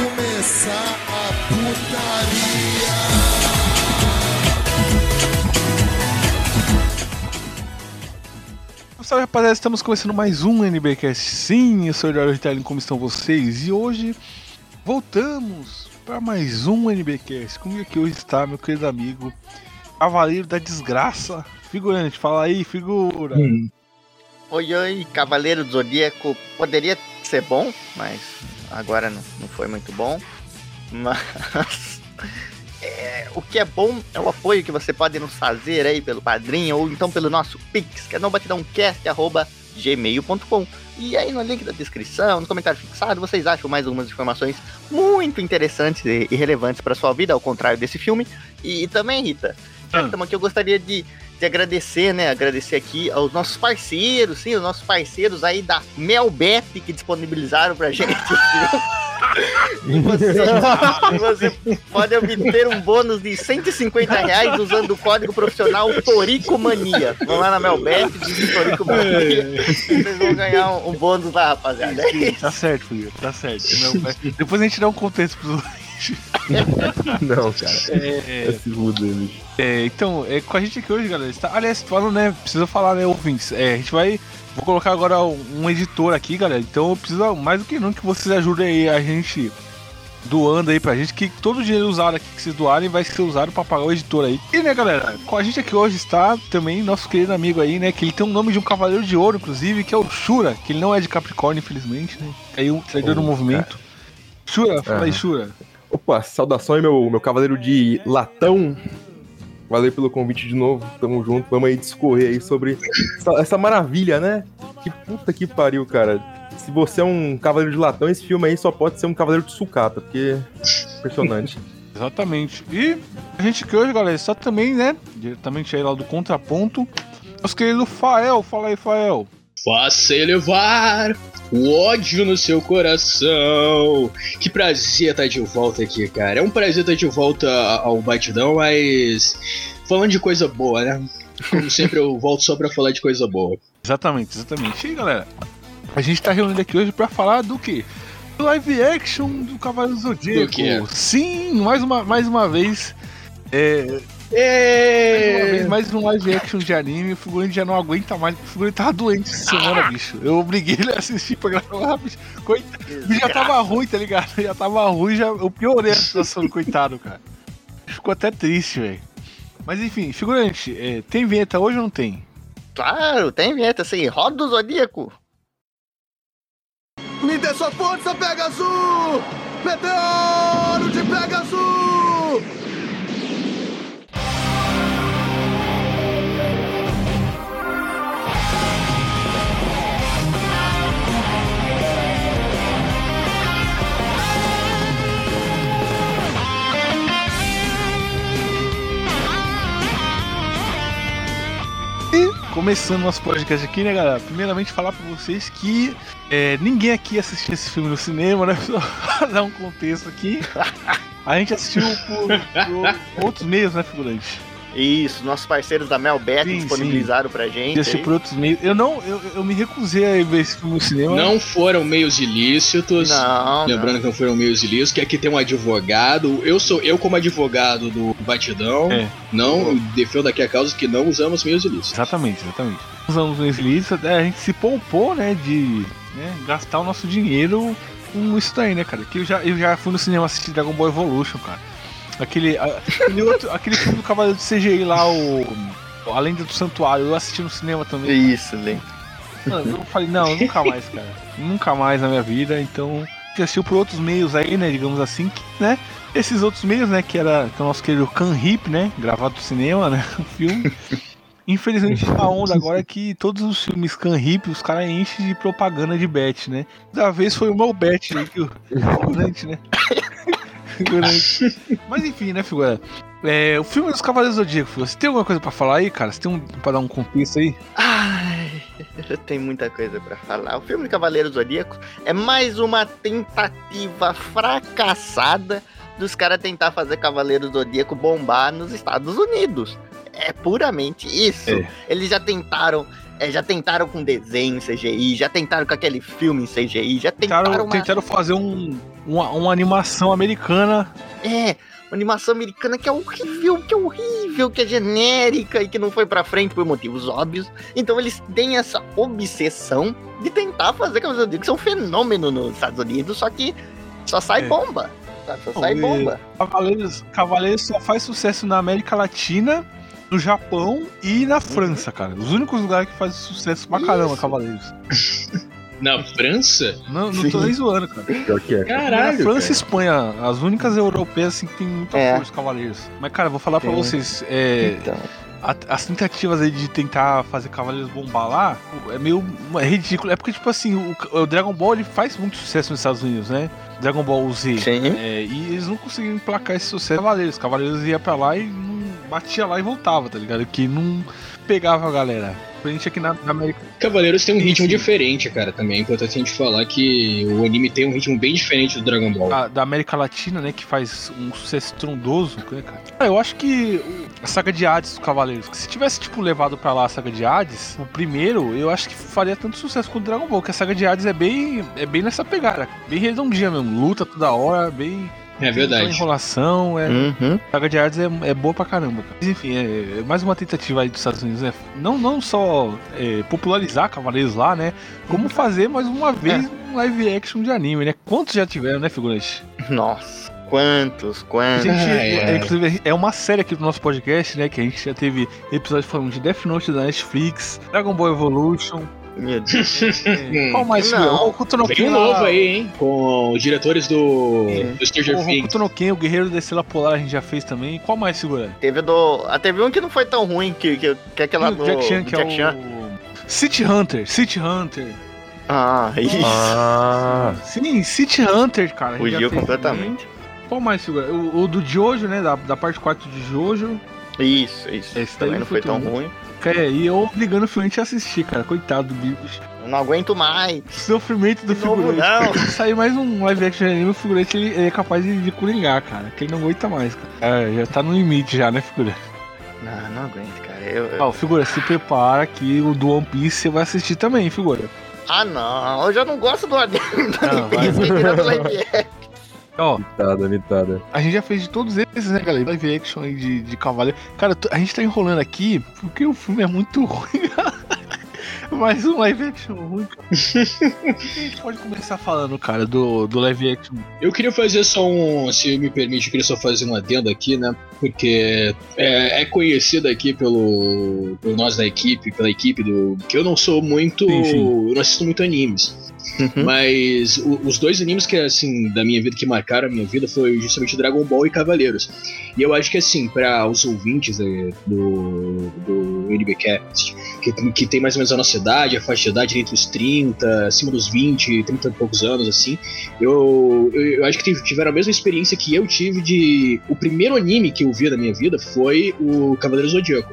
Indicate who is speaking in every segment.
Speaker 1: começar a putaria.
Speaker 2: Salve rapaziada, estamos começando mais um NBcast. Sim, eu sou o Eduardo Ritalin, como estão vocês? E hoje voltamos para mais um NBcast. Comigo aqui hoje está meu querido amigo Cavaleiro da Desgraça, figurante. Fala aí, figura.
Speaker 3: Oi, oi, Cavaleiro do Zodíaco poderia ser bom, mas agora não, não foi muito bom. Mas é, o que é bom é o apoio que você pode nos fazer aí pelo padrinho ou então pelo nosso Pix, que é nobatidãocast.gmail.com. E aí no link da descrição, no comentário fixado, vocês acham mais algumas informações muito interessantes e, e relevantes para sua vida, ao contrário desse filme. E, também, Rita, já que estamos aqui, eu gostaria de, de agradecer, né? Agradecer aqui aos nossos parceiros, sim, os nossos parceiros aí da Melbep que disponibilizaram pra gente. E você, você pode obter um bônus de 150 reais usando o código profissional Toricomania. Vão lá na Melbep, dizem Toricomania. Vocês vão ganhar um, um bônus lá, rapaziada. É.
Speaker 2: Tá certo, filho, tá certo. Depois a gente dá um contexto pros.
Speaker 4: Não, cara.
Speaker 2: É,
Speaker 4: É se fuder, bicho.
Speaker 2: é, então, é, com a gente aqui hoje, galera. Está, aliás, falando, né? Precisa falar, né, ouvintes? É, a gente vai. Vou colocar agora um, um editor aqui, galera. Então eu preciso mais do que nunca que vocês ajudem aí a gente doando aí pra gente, que todo o dinheiro usado aqui que vocês doarem vai ser usado pra pagar o editor aí. E né, galera, com a gente aqui hoje está também nosso querido amigo aí, né? Que ele tem um nome de um cavaleiro de ouro, inclusive, que é o Shura, que ele não é de Capricórnio, infelizmente, né? Caiu, traidor do
Speaker 4: Oh,
Speaker 2: movimento. Shura, fala aí. Shura.
Speaker 4: Opa, saudações, meu, meu cavaleiro de latão. Valeu pelo convite de novo. Tamo junto. Vamos aí discorrer aí sobre essa, essa maravilha, né? Que puta que pariu, cara. Se você é um cavaleiro de latão, esse filme aí só pode ser um cavaleiro de sucata, porque é impressionante.
Speaker 2: Exatamente. E a gente que hoje, galera, está também, né? Diretamente aí lá do contraponto. Nosso querido Fael, fala aí, Fael.
Speaker 5: Faça elevar o ódio no seu coração. Que prazer estar de volta aqui, cara. É um prazer estar de volta ao Batidão, mas falando de coisa boa, né? Como sempre, eu volto só pra falar de coisa boa.
Speaker 2: Exatamente, exatamente. E aí, galera, a gente tá reunido aqui hoje pra falar do quê? Do live action do Cavaleiro do Zodíaco.
Speaker 5: Do?
Speaker 2: Sim, mais uma, mais uma vez. É, mais uma vez, mais um live action de anime. O figurante já não aguenta mais. O figurante tava doente essa semana, bicho. Eu obriguei ele a assistir pra gravar, bicho. Coitado. Já tava ruim, tá ligado? Já tava ruim, já, eu piorei a situação do coitado, cara. Ficou até triste, velho. Mas enfim, figurante, é, tem vinheta hoje ou não tem?
Speaker 3: Claro, tem vinheta assim, roda o Zodíaco.
Speaker 1: Me dê sua força, Pegasus! Meteoro de Pegasus!
Speaker 2: Começando nosso podcast aqui, né, galera? Primeiramente, falar pra vocês que é, ninguém aqui assistiu esse filme no cinema, né? Só dar um contexto aqui. A gente assistiu por, por outros meios, né, figurante?
Speaker 3: Isso, nossos parceiros da Melbet
Speaker 2: Sim,
Speaker 3: disponibilizaram pra
Speaker 2: A gente
Speaker 3: aí.
Speaker 2: por outros meios. Eu não, eu, eu me recusei a ver esse filme no cinema.
Speaker 5: Não foram meios ilícitos.
Speaker 3: Não,
Speaker 5: Lembrando
Speaker 3: não.
Speaker 5: que não foram meios ilícitos, que aqui tem um advogado. Eu sou eu como advogado do Batidão,
Speaker 2: É.
Speaker 5: não defendo aqui a causa que não usamos meios ilícitos.
Speaker 2: Exatamente, exatamente. Usamos o Slitz, é, a gente se poupou, né, de né, gastar o nosso dinheiro com isso daí, né, cara? Que eu já, eu já fui no cinema assistir Dragon Ball Evolution, cara. Aquele, aquele, outro, aquele filme do Cavaleiro de CGI lá, o. A Lenda do Santuário, eu assisti no cinema também.
Speaker 3: Isso, Lê.
Speaker 2: Mano, eu falei, não, nunca mais, cara. Nunca mais na minha vida, então. Assistiu por outros meios aí, né, digamos assim, que, né? Esses outros meios, né, que era que é o nosso querido Can Hip, né? Gravado no cinema, né? O filme. Infelizmente a onda agora é que todos os filmes Can Hip, os caras enchem de propaganda de bet, né? Da vez foi o meu bet aí, que o figurante, né? Figurante. Mas enfim, né, figura? É, o filme dos Cavaleiros do Zodíaco, você tem alguma coisa pra falar aí, cara? Você tem um pra dar um contexto aí?
Speaker 3: Ai, tem muita coisa pra falar. O filme Cavaleiros Zodíacos é mais uma tentativa fracassada dos caras tentar fazer Cavaleiros Zodíaco bombar nos Estados Unidos. É puramente isso.
Speaker 2: É.
Speaker 3: Eles já tentaram É, já tentaram com desenho em CGI, já tentaram com aquele filme em CGI, já tentaram,
Speaker 2: Tentaram,
Speaker 3: uma,
Speaker 2: tentaram fazer um, uma, uma animação americana.
Speaker 3: é, uma animação americana que é horrível, que é horrível, que é genérica e que não foi pra frente por motivos óbvios. Então eles têm essa obsessão de tentar fazer Cavaleiros do Zodíaco ser um fenômeno nos Estados Unidos, só que só sai
Speaker 2: É.
Speaker 3: bomba. sabe? Só sai bomba.
Speaker 2: Cavaleiros, Cavaleiros só faz sucesso na América Latina, no Japão e na França, cara. Os únicos lugares que fazem sucesso pra caramba. Cavaleiros.
Speaker 5: Na França?
Speaker 2: Não, não tô nem zoando, cara.
Speaker 4: Pior que é.
Speaker 5: Caralho.
Speaker 2: na França e. Espanha, as únicas europeias assim que tem muita
Speaker 3: É.
Speaker 2: força, Cavaleiros. Mas, cara, eu vou falar pra
Speaker 3: Sim.
Speaker 2: vocês, é,
Speaker 3: Então,
Speaker 2: as tentativas aí de tentar fazer Cavaleiros bombar lá é meio é ridículo. É porque, tipo assim, o, o Dragon Ball ele faz muito sucesso nos Estados Unidos, né? Dragon Ball Z.
Speaker 3: sim.
Speaker 2: É, e eles não conseguiram emplacar esse sucesso. Cavaleiros, Cavaleiros ia pra lá e não batia lá e voltava, tá ligado? Que não pegava a galera. A gente aqui na, na América.
Speaker 5: Cavaleiros tem um ritmo
Speaker 2: Sim.
Speaker 5: diferente, cara, também. É importante a gente falar que o anime tem um ritmo bem diferente do Dragon Ball.
Speaker 2: a- da América Latina, né? Que faz um sucesso estrondoso, né, cara? Ah, eu acho que a saga de Hades dos Cavaleiros, que se tivesse, tipo, levado pra lá a saga de Hades, o primeiro, eu acho que faria tanto sucesso quanto o Dragon Ball, que a saga de Hades é bem, é bem nessa pegada, bem redondinha mesmo. Luta toda hora, bem.
Speaker 5: É
Speaker 2: tem
Speaker 5: verdade.
Speaker 2: enrolação, é.
Speaker 3: Uhum.
Speaker 2: Saga de Hades é, é boa pra caramba. Cara. Mas enfim, é, é mais uma tentativa aí dos Estados Unidos, né? Não, não só é, popularizar Cavaleiros lá, né? Como fazer mais uma vez um live action de anime, né? Quantos já tiveram, né, figurante?
Speaker 3: Nossa, quantos, quantos.
Speaker 2: gente,
Speaker 5: Ai,
Speaker 2: é,
Speaker 5: ai.
Speaker 2: inclusive, é uma série aqui do nosso podcast, né? Que a gente já teve episódios falando de Death Note da Netflix, Dragon Ball Evolution.
Speaker 3: Meu Deus.
Speaker 2: é, qual mais?
Speaker 3: Não.
Speaker 2: O Hokuto no Ken
Speaker 5: um
Speaker 2: lá,
Speaker 5: novo aí, hein? Com os diretores do,
Speaker 2: É.
Speaker 5: do Stranger
Speaker 2: O
Speaker 5: Things.
Speaker 2: No Ken, o Guerreiro da Estrela Polar a gente já fez também. Qual mais, segura?
Speaker 3: Teve do. Ah, teve um que não foi tão ruim, que, que, que é aquela
Speaker 2: o
Speaker 3: do.
Speaker 2: Jack Chan,
Speaker 3: do
Speaker 2: que
Speaker 3: Jack
Speaker 2: é
Speaker 3: Chan.
Speaker 2: o... City Hunter, City Hunter.
Speaker 3: Ah, isso.
Speaker 4: Ah,
Speaker 2: Sim, City Hunter, cara. a gente já
Speaker 3: Fugiu completamente.
Speaker 2: também. Qual mais, segura? O, o do Jojo, né? Da, da parte 4 de Jojo.
Speaker 3: Isso, isso.
Speaker 2: Esse
Speaker 3: Também não foi tão
Speaker 2: tão
Speaker 3: ruim.
Speaker 2: É, e eu obrigando o Fluente a assistir, cara. Coitado do bicho.
Speaker 3: Eu não aguento mais.
Speaker 2: Sofrimento do
Speaker 3: De novo,
Speaker 2: figurante.
Speaker 3: não.
Speaker 2: Se sair mais um live action de anime, o figurante ele, ele é capaz de, de coringar, cara. Que ele não aguenta mais, cara. É, já tá no limite já, né, figurante?
Speaker 3: Não, não aguento, cara. Eu, eu-
Speaker 2: Ó, figura, se prepara que o do One Piece você vai assistir também, figura.
Speaker 3: Ah, não. Eu já não gosto do anime do
Speaker 2: Não,
Speaker 3: One Piece, que direto live action.
Speaker 2: Ó,
Speaker 4: mitada, mitada.
Speaker 2: a gente já fez de todos esses, né, galera? Live action aí de, de cavaleiro. Cara, a gente tá enrolando aqui porque o filme é muito ruim. Mais um live action ruim, cara. a gente pode começar falando, cara, do, do live action.
Speaker 5: Eu queria fazer só um, se me permite, eu queria só fazer um adendo aqui, né? Porque é, é conhecido aqui pelo, por nós da equipe, pela equipe do. que eu não sou muito.
Speaker 2: Sim, sim.
Speaker 5: Eu não assisto muito animes.
Speaker 3: Uhum.
Speaker 5: Mas o- os dois animes que, assim, da minha vida, que marcaram a minha vida foi justamente Dragon Ball e Cavaleiros. E eu acho que, assim, para os ouvintes eh, do, do NBcast, que, que tem mais ou menos a nossa idade, a faixa de idade entre os 30, acima dos 20, 30 e poucos anos, assim, eu, eu, eu acho que tive- tiveram a mesma experiência que eu tive de. O primeiro anime que eu vi na minha vida foi o Cavaleiro Zodíaco.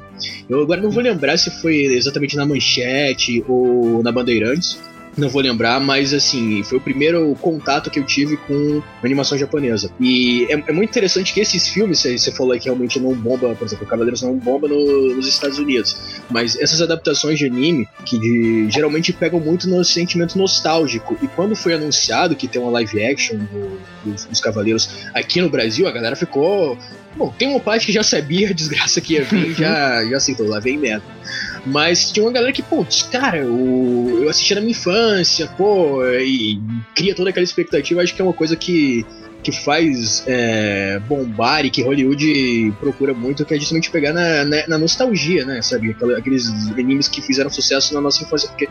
Speaker 5: Eu agora não vou lembrar se foi exatamente na Manchete ou na Bandeirantes. Não vou lembrar, mas assim, foi o primeiro contato que eu tive com animação japonesa. E é, é muito interessante que esses filmes, você falou aí que realmente não bomba, por exemplo, Cavaleiros não bomba no- nos Estados Unidos. Mas essas adaptações de anime, que de- geralmente pegam muito no sentimento nostálgico. E quando foi anunciado que tem uma live action do- dos Cavaleiros aqui no Brasil, a galera ficou. Bom, tem uma parte que já sabia a desgraça que ia vir, já, já aceitou, lá vem merda. Mas tinha uma galera que, pô, cara, o, eu assisti na minha infância, pô, e cria toda aquela expectativa. Acho que é uma coisa que, que faz é, bombar e que Hollywood procura muito, que é justamente pegar na, na, na nostalgia, né? Sabe? Aqueles animes que fizeram sucesso na nossa infância. Porque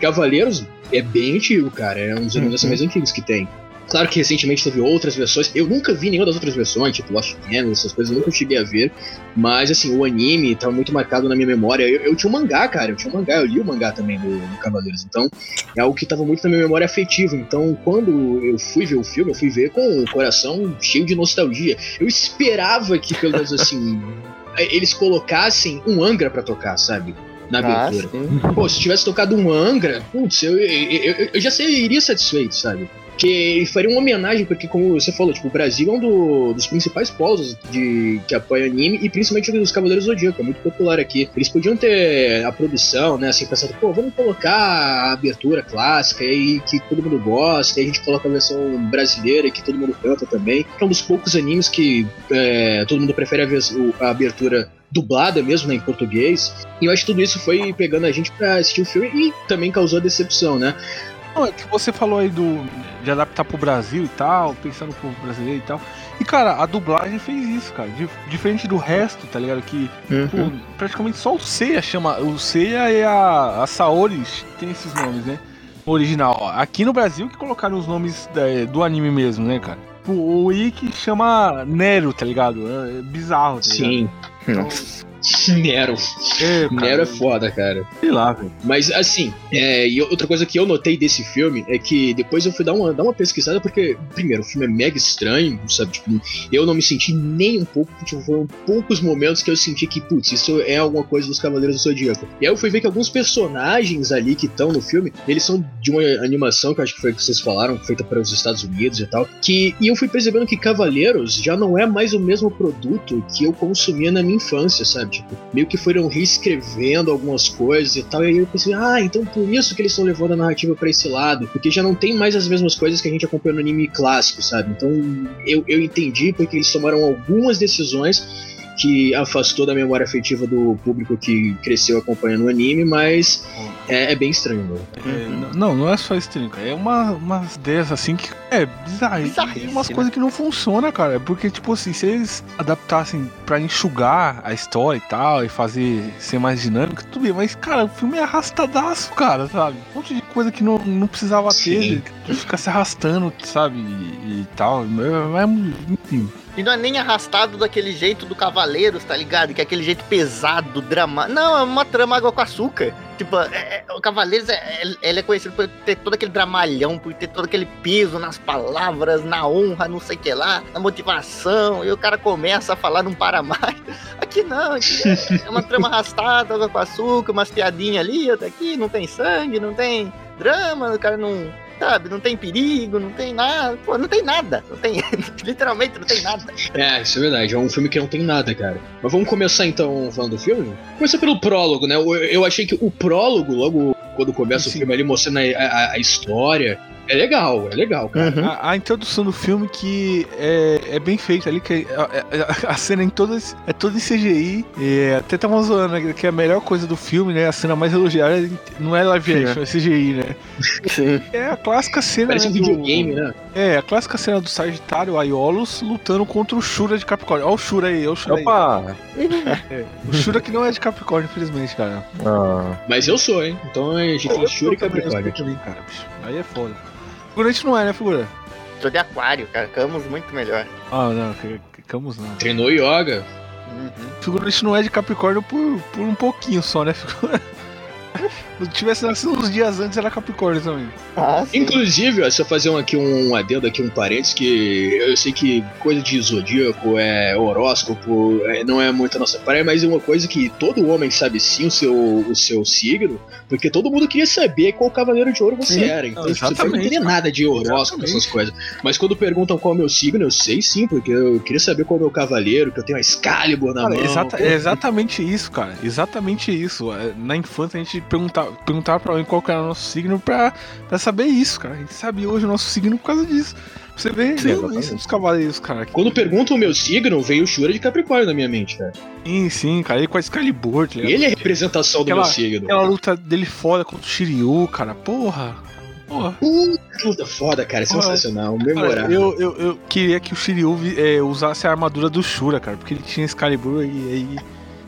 Speaker 5: Cavaleiros é bem antigo, cara. É um dos animes assim, mais antigos que tem. Claro que recentemente teve outras versões. Eu nunca vi nenhuma das outras versões, tipo Lost Canvas, essas coisas, eu nunca cheguei a ver. Mas, assim, o anime tá muito marcado na minha memória. Eu, eu tinha um mangá, cara. Eu tinha um mangá, eu li o mangá também do, do Cavaleiros. Então, é algo que tava muito na minha memória afetiva. Então, quando eu fui ver o filme, eu fui ver com o coração cheio de nostalgia. Eu esperava que, pelo menos assim, eles colocassem um Angra pra tocar, sabe? Na
Speaker 3: Ah,
Speaker 5: abertura.
Speaker 3: sim.
Speaker 5: Pô, se tivesse tocado um Angra, putz, eu, eu, eu, eu já seria satisfeito, sabe? Que faria uma homenagem, porque como você falou, tipo, o Brasil é um do- dos principais polos de, que apoia anime, e principalmente os Cavaleiros do Zodíaco, é muito popular aqui. Eles podiam ter a produção, né, assim, pensando, pô, vamos colocar a abertura clássica aí que todo mundo gosta, e a gente coloca a versão brasileira que todo mundo canta também. É um dos poucos animes que é, todo mundo prefere a, a abertura dublada mesmo, né, em português. E eu acho que tudo isso foi pegando a gente pra assistir o filme e também causou decepção, né?
Speaker 2: Não, é que você falou aí do de adaptar pro Brasil e tal, pensando no povo brasileiro e tal. E cara, a dublagem fez isso, cara. Dif- diferente do resto, tá ligado? Que pô, praticamente só o Seiya chama. O Seiya e a, a Saori tem esses nomes, né? Original. Aqui no Brasil que colocaram os nomes da- do anime mesmo, né, cara? O Ikki chama Nero, tá ligado? É é bizarro, tá ligado?
Speaker 5: Sim.
Speaker 3: Nossa.
Speaker 5: Nero.
Speaker 2: É,
Speaker 5: Nero é foda, cara.
Speaker 2: sei lá, velho.
Speaker 5: Mas assim, é, e outra coisa que eu notei desse filme é que depois eu fui dar uma, dar uma pesquisada, porque, primeiro, o filme é mega estranho, sabe? Tipo, eu não me senti nem um pouco, tipo, foram poucos momentos que eu senti que, putz, isso é alguma coisa dos Cavaleiros do Zodíaco. E aí eu fui ver que alguns personagens ali que estão no filme, eles são de uma animação que eu acho que foi que vocês falaram, feita para os Estados Unidos e tal. Que, e eu fui percebendo que Cavaleiros já não é mais o mesmo produto que eu consumia na minha infância, sabe? Tipo, meio que foram reescrevendo algumas coisas e tal. E aí eu pensei, ah, então por isso que eles estão levando a narrativa pra esse lado. Porque já não tem mais as mesmas coisas que a gente acompanhou no anime clássico, sabe? Então eu, eu entendi porque eles tomaram algumas decisões que afastou da memória afetiva do público que cresceu acompanhando o anime, mas é, é bem estranho, mano.
Speaker 2: É, não, não é só estranho, cara. É uma, umas ideias assim que. É bizarro.
Speaker 3: Bizarrice,
Speaker 2: umas
Speaker 3: né?
Speaker 2: coisas que não funcionam, cara. Porque, tipo assim, se eles adaptassem pra enxugar a história e tal, e fazer ser mais dinâmico, tudo bem. Mas, cara, o filme é arrastadaço, cara, sabe? Um monte de coisa que não, não precisava
Speaker 5: Sim.
Speaker 2: ter, que fica se arrastando, sabe? E, e tal. É, é, enfim.
Speaker 3: E não é nem arrastado daquele jeito do Cavaleiros, tá ligado? Que é aquele jeito pesado, drama. Não, é uma trama água com açúcar. Tipo, é- é- o Cavaleiros é, é- ele é conhecido por ter todo aquele dramalhão, por ter todo aquele peso nas palavras, na honra, não sei o que lá, na motivação. E o cara começa a falar, não para mais. Aqui não, aqui é, é uma trama arrastada, água com açúcar, umas piadinhas ali, outra aqui, não tem sangue, não tem drama, o cara não. Sabe, não tem perigo, não tem nada. Pô, não tem nada. Não tem. literalmente não tem nada.
Speaker 5: É, isso é verdade. É um filme que não tem nada, cara. Mas vamos começar então falando do filme? Começa pelo prólogo, né? Eu, eu achei que o prólogo, logo quando começa o
Speaker 2: Sim.
Speaker 5: filme ali mostrando a, a- a história, é legal, é legal, cara.
Speaker 3: Uhum.
Speaker 2: A, a introdução do filme que é, é bem feita ali, que a, a- a cena em todas é toda em CGI. E até tava zoando né, que a melhor coisa do filme, né? A cena mais elogiada não é live action, é CGI, né?
Speaker 3: Sim.
Speaker 2: É a clássica cena.
Speaker 5: Parece um
Speaker 2: né, do-
Speaker 5: videogame, né?
Speaker 2: É, a clássica cena do Sagitário Aiolos lutando contra o Shura de Capricórnio. Olha o Shura aí, olha o Shura aí.
Speaker 4: Opa!
Speaker 2: O Shura que não é de Capricórnio, infelizmente, cara.
Speaker 4: Ah,
Speaker 5: Mas eu sou, hein? Então a gente tem Shuri e Capricórnio.
Speaker 2: também, cara. bicho. Aí é foda. Figurante não é, né, figura?
Speaker 3: Sou de aquário, cara. Camus muito melhor.
Speaker 2: Ah, não, Camus não.
Speaker 5: Treinou yoga.
Speaker 3: Uhum.
Speaker 2: Figurante não é de Capricórnio por, por um pouquinho só, né? Figura? Se tivesse nascido uns dias antes, era Capricórnio também.
Speaker 3: Ah.
Speaker 5: Inclusive, ó, se eu fazer um, aqui um adendo, aqui um parênteses, que eu sei que coisa de zodíaco, é horóscopo, é, não é muito a nossa praia, mas é uma coisa que todo homem sabe sim o seu, o seu signo, porque todo mundo queria saber qual cavaleiro de ouro você
Speaker 2: Sim.
Speaker 5: era. Então
Speaker 2: Não,
Speaker 5: você não entender nada de horóscopo,
Speaker 2: Exatamente.
Speaker 5: essas coisas. Mas quando perguntam qual é o meu signo, eu sei sim, porque eu queria saber qual é o meu cavaleiro, que eu tenho a Excalibur na
Speaker 2: Cara,
Speaker 5: mão.
Speaker 2: exata- é exatamente isso, cara. Exatamente isso. É, Na infância a gente perguntava, perguntava pra alguém qual era o nosso signo pra, pra saber isso, cara. A gente sabe hoje o nosso signo por causa disso. Você vê
Speaker 4: Sim,
Speaker 2: influência dos cavaleiros, cara.
Speaker 5: Quando perguntam o meu signo, veio o Shura de Capricórnio na minha mente, cara.
Speaker 2: Sim, sim, cara. Ele com a Excalibur, tá?
Speaker 5: Ele é a representação do
Speaker 2: Aquela-
Speaker 5: meu signo.
Speaker 2: Aquela luta dele foda contra o Shiryu, cara. Porra. Porra.
Speaker 5: Puta foda, cara, sensacional,
Speaker 2: Cara,
Speaker 5: memorável.
Speaker 2: eu, eu, eu queria que o Shiryu é, usasse a armadura do Shura, cara, porque ele tinha Excalibur e aí.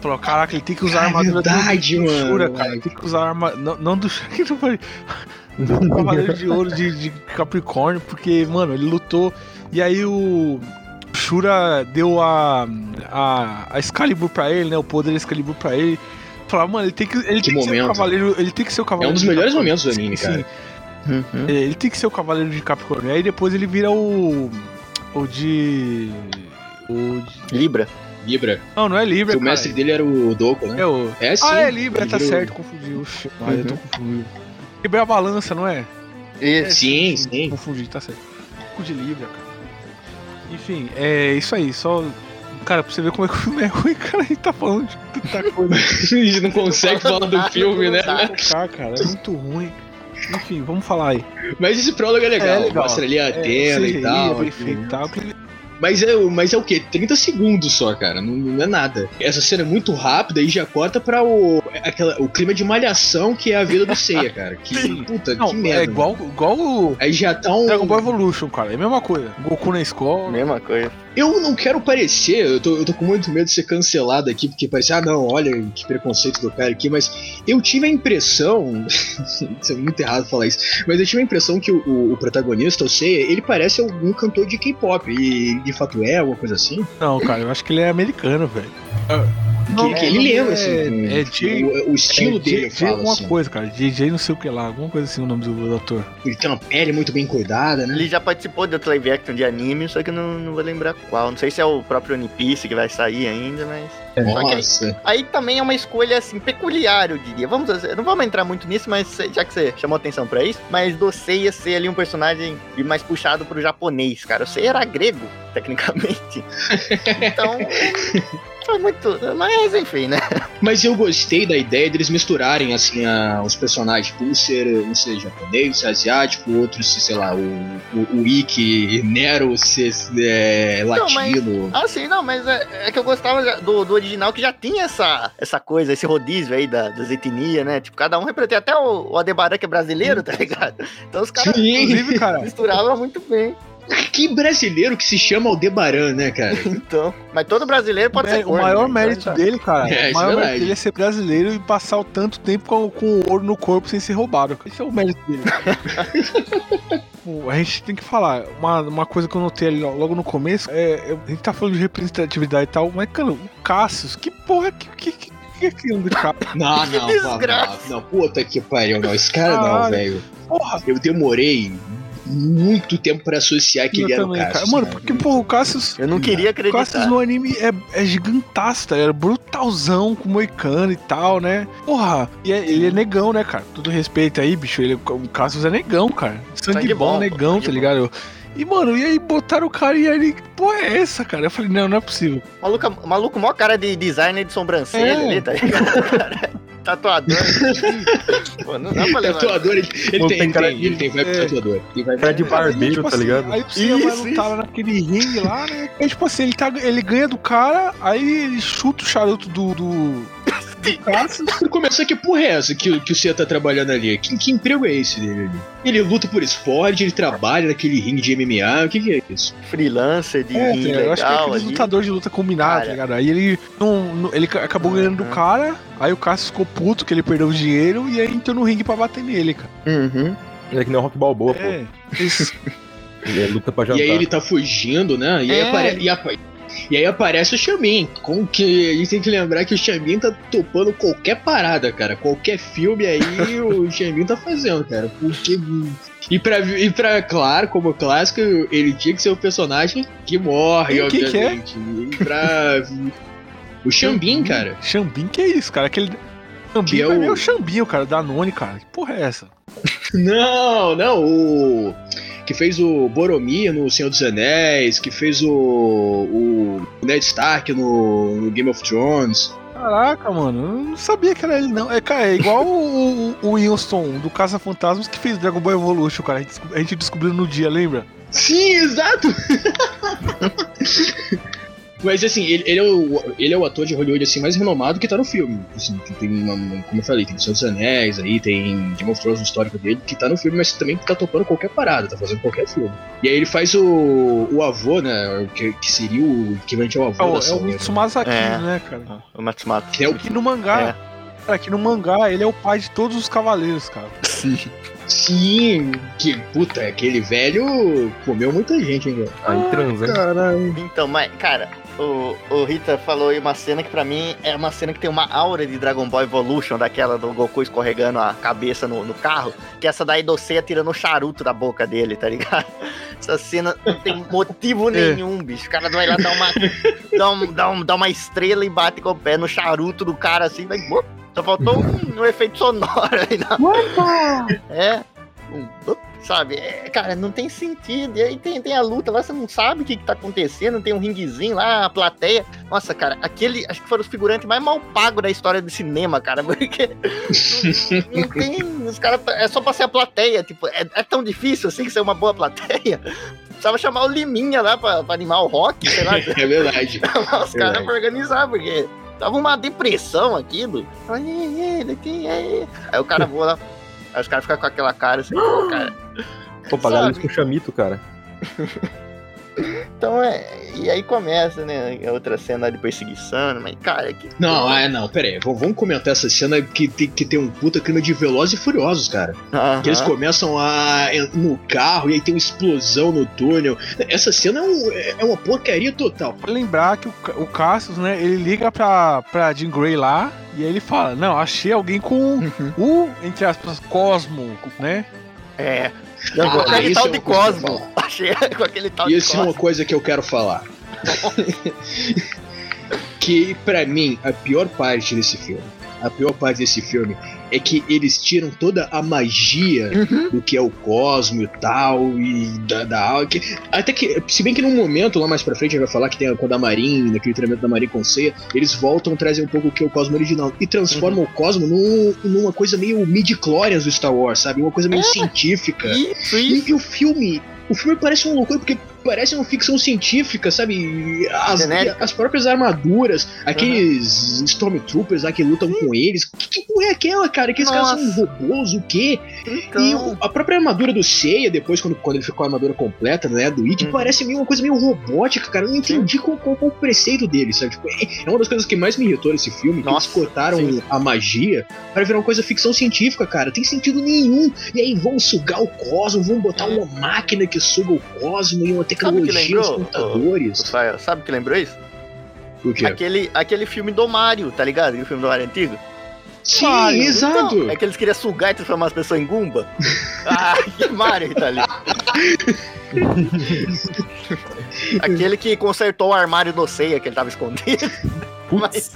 Speaker 2: Falou, caraca, ele tem que usar a
Speaker 5: é
Speaker 2: armadura do-
Speaker 5: verdade,
Speaker 2: do,
Speaker 5: mano.
Speaker 2: Shura, cara. Ele tem que usar a armadura. Não, não do Shura. Do Cavaleiro de Ouro de, de Capricórnio, porque, mano, ele lutou. E aí o. Shura deu a, a, a Excalibur pra ele, né? O poder Excalibur pra ele. Falava, mano, ele tem que, ele
Speaker 5: Que
Speaker 2: tem que ser o
Speaker 5: momento.
Speaker 2: cavaleiro. Ele tem que ser o
Speaker 5: É
Speaker 2: cavaleiro.
Speaker 5: um dos melhores momentos do anime,
Speaker 2: Sim,
Speaker 5: cara.
Speaker 2: sim.
Speaker 3: Uhum.
Speaker 2: É, ele tem que ser o cavaleiro de Capricórnio. Aí depois ele vira o. O de. O de.
Speaker 3: Libra.
Speaker 5: Libra.
Speaker 2: Não, não é Libra,
Speaker 5: Que o
Speaker 2: cara.
Speaker 5: mestre dele era o Doku, né?
Speaker 2: É o.
Speaker 5: É sim.
Speaker 2: Ah, é Libra, tá certo, confundi. Oxe, ah, eu tô
Speaker 3: Uhum.
Speaker 2: confundido. Libra é a balança, não é?
Speaker 3: Isso.
Speaker 5: Sim, sim.
Speaker 2: Confundi, tá certo. Cu de Libra, cara. Enfim, é isso aí. Só. Cara, pra você ver como é que o filme é ruim, cara, a gente tá falando de tanta coisa.
Speaker 5: A gente não consegue falar do filme, né?
Speaker 2: Focar, cara, é muito ruim. Enfim, vamos falar aí.
Speaker 5: Mas esse prólogo é legal.
Speaker 2: É legal.
Speaker 5: Mostra ali a Atena
Speaker 2: CGI,
Speaker 5: e tal.
Speaker 2: bem feito e tal.
Speaker 5: Mas é, mas é o quê? 30 segundos só, cara. Não, não é nada. Essa cena é muito rápida e já corta pra o, aquela, o clima de malhação que é a vida do Seiya, cara. Que, puta,
Speaker 2: Não,
Speaker 5: que merda.
Speaker 2: é igual, igual o
Speaker 5: Aí já tá um.
Speaker 2: Dragon Ball Evolution, cara. É a mesma coisa. Goku na escola.
Speaker 3: Mesma coisa.
Speaker 5: Eu não quero parecer, eu tô, eu tô com muito medo de ser cancelado aqui, porque parece, ah não, olha que preconceito do cara aqui, mas eu tive a impressão, isso é muito errado falar isso, mas eu tive a impressão que o, o- o protagonista, o Seiya, ele parece algum cantor de K-pop, e de fato é, alguma coisa assim.
Speaker 2: Não, cara, eu acho que ele é americano, velho.
Speaker 5: Que, que ele lembra, assim,
Speaker 2: é, é J-
Speaker 5: o, o estilo
Speaker 2: é,
Speaker 5: dele, falo,
Speaker 2: alguma
Speaker 5: assim.
Speaker 2: coisa, cara. DJ não sei o que lá. Alguma coisa assim o nome do, do ator.
Speaker 5: Ele tem uma pele muito bem cuidada, né?
Speaker 3: Ele já participou de outro live action de anime, só que eu não, não vou lembrar qual. Não sei se é o próprio One Piece que vai sair ainda, mas. Que
Speaker 5: Nossa.
Speaker 3: Aí também é uma escolha, assim, peculiar, eu diria. Vamos, não vamos entrar muito nisso, mas já que você chamou atenção pra isso, mas do Seiya ser ali um personagem mais puxado pro japonês, cara. O Seiya era grego, tecnicamente. Então, foi muito... Mas, enfim, né?
Speaker 5: Mas eu gostei da ideia deles misturarem, assim, a- os personagens, tipo, um ser, um ser japonês, ser asiático, outro ser, sei lá, o, o, o Ikki, Nero ser é,
Speaker 3: Não, mas-
Speaker 5: latino.
Speaker 3: Ah, sim, não, mas é, é que eu gostava do, do original que já tinha essa, essa coisa, esse rodízio aí da, das etnias, né? Tipo, cada um representa até o, o Adebaran que é brasileiro, tá ligado? Então os caras
Speaker 5: Sim.
Speaker 2: Inclusive, cara,
Speaker 3: misturavam muito bem.
Speaker 5: Que brasileiro que se chama Aldebaran, né, cara?
Speaker 3: Então, mas todo brasileiro pode
Speaker 2: é,
Speaker 3: ser
Speaker 2: o
Speaker 3: corno,
Speaker 2: maior
Speaker 3: né? Então,
Speaker 2: mérito
Speaker 3: tá.
Speaker 2: dele, cara,
Speaker 5: É,
Speaker 2: o maior
Speaker 5: é
Speaker 2: mérito dele é ser brasileiro e passar o tanto tempo com, com o ouro no corpo sem ser roubado. Esse é o mérito dele. A gente tem que falar, uma, uma coisa que eu notei ali lo- logo no começo, é, a gente tá falando de representatividade e tal, mas, cara, o Cassius, que porra, que, que, que, que é aquilo do cara?
Speaker 5: Não, não,
Speaker 3: desgraça.
Speaker 5: não, não, puta que pariu, não. Esse cara não,
Speaker 2: Caralho.
Speaker 5: velho.
Speaker 2: Porra,
Speaker 5: Eu demorei muito tempo pra associar que
Speaker 2: eu
Speaker 5: ele era o
Speaker 2: também,
Speaker 5: Cassius.
Speaker 2: cara. Mano,
Speaker 5: né?
Speaker 2: porque, porra, o Cassius.
Speaker 3: Eu não queria
Speaker 2: O Cassius
Speaker 3: acreditar.
Speaker 2: no anime é, é gigantaço, tá ligado? Brutalzão, com moicano e tal, né? Porra, e é- ele é negão, né, cara? Todo respeito aí, bicho. Ele, o Cassius é negão, cara. Sangue,
Speaker 3: Sangue
Speaker 2: bom,
Speaker 3: bom,
Speaker 2: negão,
Speaker 3: sangue
Speaker 2: tá
Speaker 3: bom.
Speaker 2: E, mano, e aí botaram o cara e aí, que porra é essa, cara? Eu falei, não, não é possível.
Speaker 3: Maluco, maluco, maior cara de designer de sobrancelha
Speaker 2: É.
Speaker 3: ali, tá ligado? Cara, Tatuador. Pô, não dá pra levar.
Speaker 5: Tatuador, ele, ele
Speaker 4: Não
Speaker 5: tem,
Speaker 4: tem
Speaker 5: ele
Speaker 4: cara
Speaker 5: tem, ele tem vai pro
Speaker 2: é.
Speaker 5: tatuador. Ele vai
Speaker 4: Cara de barbeiro,
Speaker 2: tipo
Speaker 4: tá
Speaker 2: assim,
Speaker 4: ligado?
Speaker 2: Aí o Cia vai
Speaker 3: Isso,
Speaker 2: lutar lá naquele ringue lá, né? Aí, tipo assim, ele, tá, ele ganha do cara, aí ele chuta o charuto do. do...
Speaker 5: Por começar, que porra é essa que, o- que o Cia tá trabalhando ali? Que, que emprego é esse dele ali? Ele luta por esporte, ele trabalha naquele ringue de MMA, o que, que é isso?
Speaker 3: Freelancer de
Speaker 2: É,
Speaker 3: ringue
Speaker 2: eu acho que é aquele
Speaker 3: ali.
Speaker 2: lutador de luta combinado,
Speaker 3: Cara.
Speaker 2: tá ligado? Aí ele, não, não- ele ca- acabou ganhando do
Speaker 3: Uhum.
Speaker 2: cara, aí o Cassius ficou puto que ele perdeu o dinheiro e aí entrou no ringue pra bater nele, cara.
Speaker 3: Uhum.
Speaker 4: Ele é que nem o Rock Balboa, pô.
Speaker 2: É, isso.
Speaker 4: Ele é luta pra jantar.
Speaker 5: E aí ele tá fugindo, né? E aí,
Speaker 2: É.
Speaker 5: apare- e apa- e aí aparece o Xamin. Com que a gente tem que lembrar que o Xamin tá topando qualquer parada, cara. Qualquer filme aí o Xamin tá fazendo, cara. Porque. E pra, e pra, claro, como clássico, ele tinha que ser o personagem que morre,
Speaker 2: Quem que que é?
Speaker 5: obviamente. E pra. O Xambin, cara.
Speaker 2: Xambin, que é isso, cara? Aquele. Xambin
Speaker 5: Que é o-
Speaker 2: é o Xambinho, cara, da Noni, cara. Que porra é essa?
Speaker 5: Não, não, o. Que fez o Boromir no Senhor dos Anéis, que fez o. O Ned Stark no, no Game of Thrones.
Speaker 2: Caraca, mano, eu não sabia que era ele, não. É, cara, é igual o, o, Winston do Caça Fantasmas que fez Dragon Ball Evolution, cara. A gente, descob- a gente descobriu no dia, lembra?
Speaker 5: Sim, exato! Mas assim, ele, ele é o, ele é o ator de Hollywood assim, mais renomado que tá no filme. Assim, que tem, uma- como eu falei, tem o Senhor dos Anéis aí, tem Game of Thrones, o histórico dele, que tá no filme, mas também tá topando qualquer parada, tá fazendo qualquer filme. E aí ele faz o, o avô, né? Que, que seria o equivalente ao avô
Speaker 2: É o,
Speaker 5: da
Speaker 2: é o
Speaker 5: Sakura.
Speaker 2: Mitsumasa Kido,
Speaker 3: É.
Speaker 2: né, cara?
Speaker 3: O Matsumoto.
Speaker 5: Que é o
Speaker 2: Aqui no mangá, cara, aqui no mangá, ele é o pai de todos os cavaleiros, cara.
Speaker 5: Sim, que puta, aquele velho comeu muita gente, hein, velho.
Speaker 4: Aí transa, hein?
Speaker 2: Caralho.
Speaker 3: Então, mas, cara, o, o Rita falou aí uma cena que pra mim é uma cena que tem uma aura de Dragon Ball Evolution, daquela do Goku escorregando a cabeça no, no carro, que essa daí do Seiya tirando o charuto da boca dele, tá ligado? Essa cena não tem motivo
Speaker 2: É.
Speaker 3: nenhum, bicho. O cara vai lá dar uma, dá, um, dá, um, dá uma estrela e bate com o pé no charuto do cara assim, vai. Só faltou um, um efeito sonoro aí na. É. Um, sabe? É, cara, não tem sentido. E aí tem, tem a luta lá, você não sabe o que, que tá acontecendo, tem um ringuezinho lá, a plateia. Nossa, cara, aquele, acho que foram os figurantes mais mal pagos da história do cinema, cara, porque não, não tem, os caras, é só pra ser a plateia, tipo, é, é tão difícil assim ser uma boa plateia. Precisava chamar o Liminha lá pra, pra animar o rock, sei lá.
Speaker 5: É verdade.
Speaker 3: os
Speaker 5: É
Speaker 3: caras pra organizar, porque tava uma depressão aquilo. Aí aí o cara voa lá, aí os caras ficam com aquela cara assim, pô, cara.
Speaker 4: Pô, pagaram isso com chamito, cara.
Speaker 3: Então é. E aí começa, né? A outra cena de perseguição, mas, cara, que.
Speaker 5: Não, ah, não, pera aí. Vamos comentar essa cena que tem, que tem um puta clima de Velozes e Furiosos, cara.
Speaker 3: Aham.
Speaker 5: Que eles começam a no carro e aí tem uma explosão no túnel. Essa cena é, um- é uma porcaria total.
Speaker 2: Pra lembrar que o, o Cassius, né, ele liga pra, pra Jean Grey lá e aí ele fala, não, achei alguém com o, entre aspas, Cosmo, né?
Speaker 3: É.
Speaker 5: Ah,
Speaker 3: com aquele
Speaker 5: isso
Speaker 3: tal
Speaker 5: é uma
Speaker 3: de Cosmo. Achei com aquele tal
Speaker 5: E
Speaker 3: de
Speaker 5: isso é uma coisa que eu quero falar. que pra mim a pior parte desse filme, a pior parte desse filme é que eles tiram toda a magia
Speaker 3: Uhum.
Speaker 5: do que é o Cosmo e tal e da, da aula, que até que se bem que num momento lá mais pra frente a gente vai falar que tem a, quando a Marin, naquele treinamento da Marin com ceia, eles voltam trazem um pouco o que é o Cosmo original e transformam
Speaker 3: Uhum.
Speaker 5: o Cosmo num- numa coisa meio midi-chlorians do Star Wars, sabe? Uma coisa meio científica.
Speaker 3: Isso,
Speaker 5: E,
Speaker 3: isso.
Speaker 5: e o filme. O filme parece uma loucura porque parece uma ficção científica, sabe? As, as próprias armaduras, aqueles Stormtroopers lá que lutam com eles. Que, que porra é aquela, cara? Aqueles caras são robôs, o quê?
Speaker 3: Então.
Speaker 5: E a própria armadura do Seiya, depois, quando, quando ele ficou a armadura completa, né? Do Ikki,
Speaker 3: Uhum.
Speaker 5: parece meio uma coisa meio robótica, cara. Eu não entendi qual, qual, qual o preceito dele, sabe? Tipo, é, é uma das coisas que mais me irritou nesse filme, que
Speaker 3: Nossa,
Speaker 5: eles cortaram
Speaker 3: sim.
Speaker 5: a magia pra virar uma coisa ficção científica, cara. Tem sentido nenhum. E aí vão sugar o cosmo, vão botar uma máquina que suga o cosmo e uma tecnologia.
Speaker 3: Rafael, Sabe o que lembrou isso?
Speaker 5: O quê?
Speaker 3: Aquele, aquele filme do Mario, tá ligado? O filme do Mario antigo.
Speaker 5: Sim,
Speaker 2: Mario,
Speaker 5: exato.
Speaker 3: Então, é que eles queriam sugar e transformar as pessoas em Gumba. ah, que Mario tá ali. Aquele que consertou o armário do Ceia que ele tava escondido. Mas,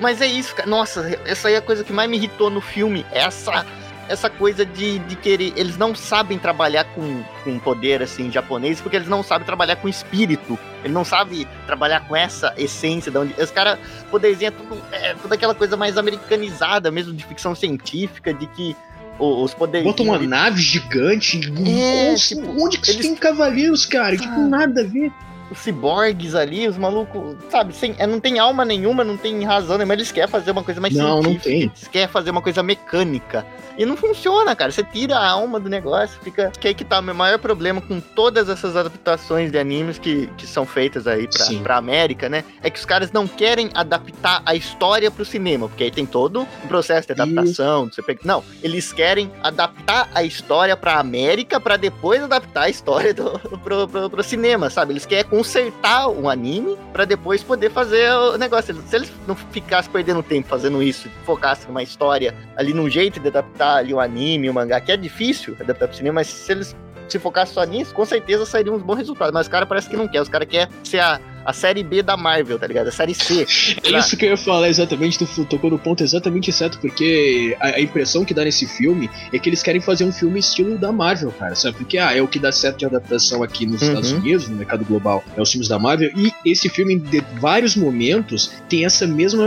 Speaker 3: mas é isso, cara. Nossa, essa aí é a coisa que mais me irritou no filme. Essa, essa coisa de, de querer. Eles não sabem trabalhar com, com poder assim japonês porque eles não sabem trabalhar com espírito. Ele não sabe trabalhar com essa essência de onde. Os caras, poderzinho é tudo, é toda aquela coisa mais americanizada mesmo, de ficção científica, de que os poderes.
Speaker 5: Bota uma nave gigante.
Speaker 3: É,
Speaker 5: Nossa,
Speaker 3: tipo,
Speaker 5: onde que
Speaker 3: eles-
Speaker 5: tem cavaleiros, cara? Tipo,
Speaker 3: Ah.
Speaker 5: nada a ver.
Speaker 3: Os ciborgues ali, os malucos, sabe, sem, é, não tem alma nenhuma, não tem razão nenhuma, eles querem fazer uma coisa mais
Speaker 5: Não, não
Speaker 3: científica,
Speaker 5: tem.
Speaker 3: eles querem fazer uma coisa mecânica. E não funciona, cara. Você tira a alma do negócio, fica. Que aí que tá o meu maior problema com todas essas adaptações de animes que, que são feitas aí pra,
Speaker 5: Sim.
Speaker 3: pra América, né? É que os caras não querem adaptar a história pro cinema, porque aí tem todo um processo de adaptação. Você pega... Não, eles querem adaptar a história pra América pra depois adaptar a história do, pro, pro, pro cinema, sabe? Eles querem consertar o anime pra depois poder fazer o negócio. Se eles não ficassem perdendo tempo fazendo isso, focassem numa história ali num jeito de adaptar ali o anime, o mangá, que é difícil adaptar pro cinema, mas se eles se focassem só nisso, com certeza sairiam uns bons resultados. Mas os caras parece que não quer. Os caras querem ser a, a série B da Marvel, tá ligado? A série C.
Speaker 5: É isso que eu ia falar exatamente, tu tocou no ponto exatamente certo, porque a, a impressão que dá nesse filme é que eles querem fazer um filme estilo da Marvel, cara, sabe? Porque, ah, é o que dá certo de adaptação aqui nos
Speaker 3: Uhum.
Speaker 5: Estados Unidos, no mercado global, é os filmes da Marvel, e esse filme, de vários momentos, tem essa mesma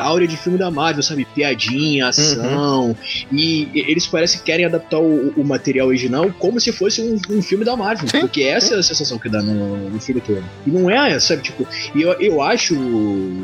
Speaker 5: áurea de filme da Marvel, sabe? Piadinha, ação, e eles parecem que querem adaptar o, o material original como se fosse um, um filme da Marvel,
Speaker 3: Sim,
Speaker 5: porque essa é a sensação que dá no, no filme todo. E não é, sabe, tipo, e eu, eu acho,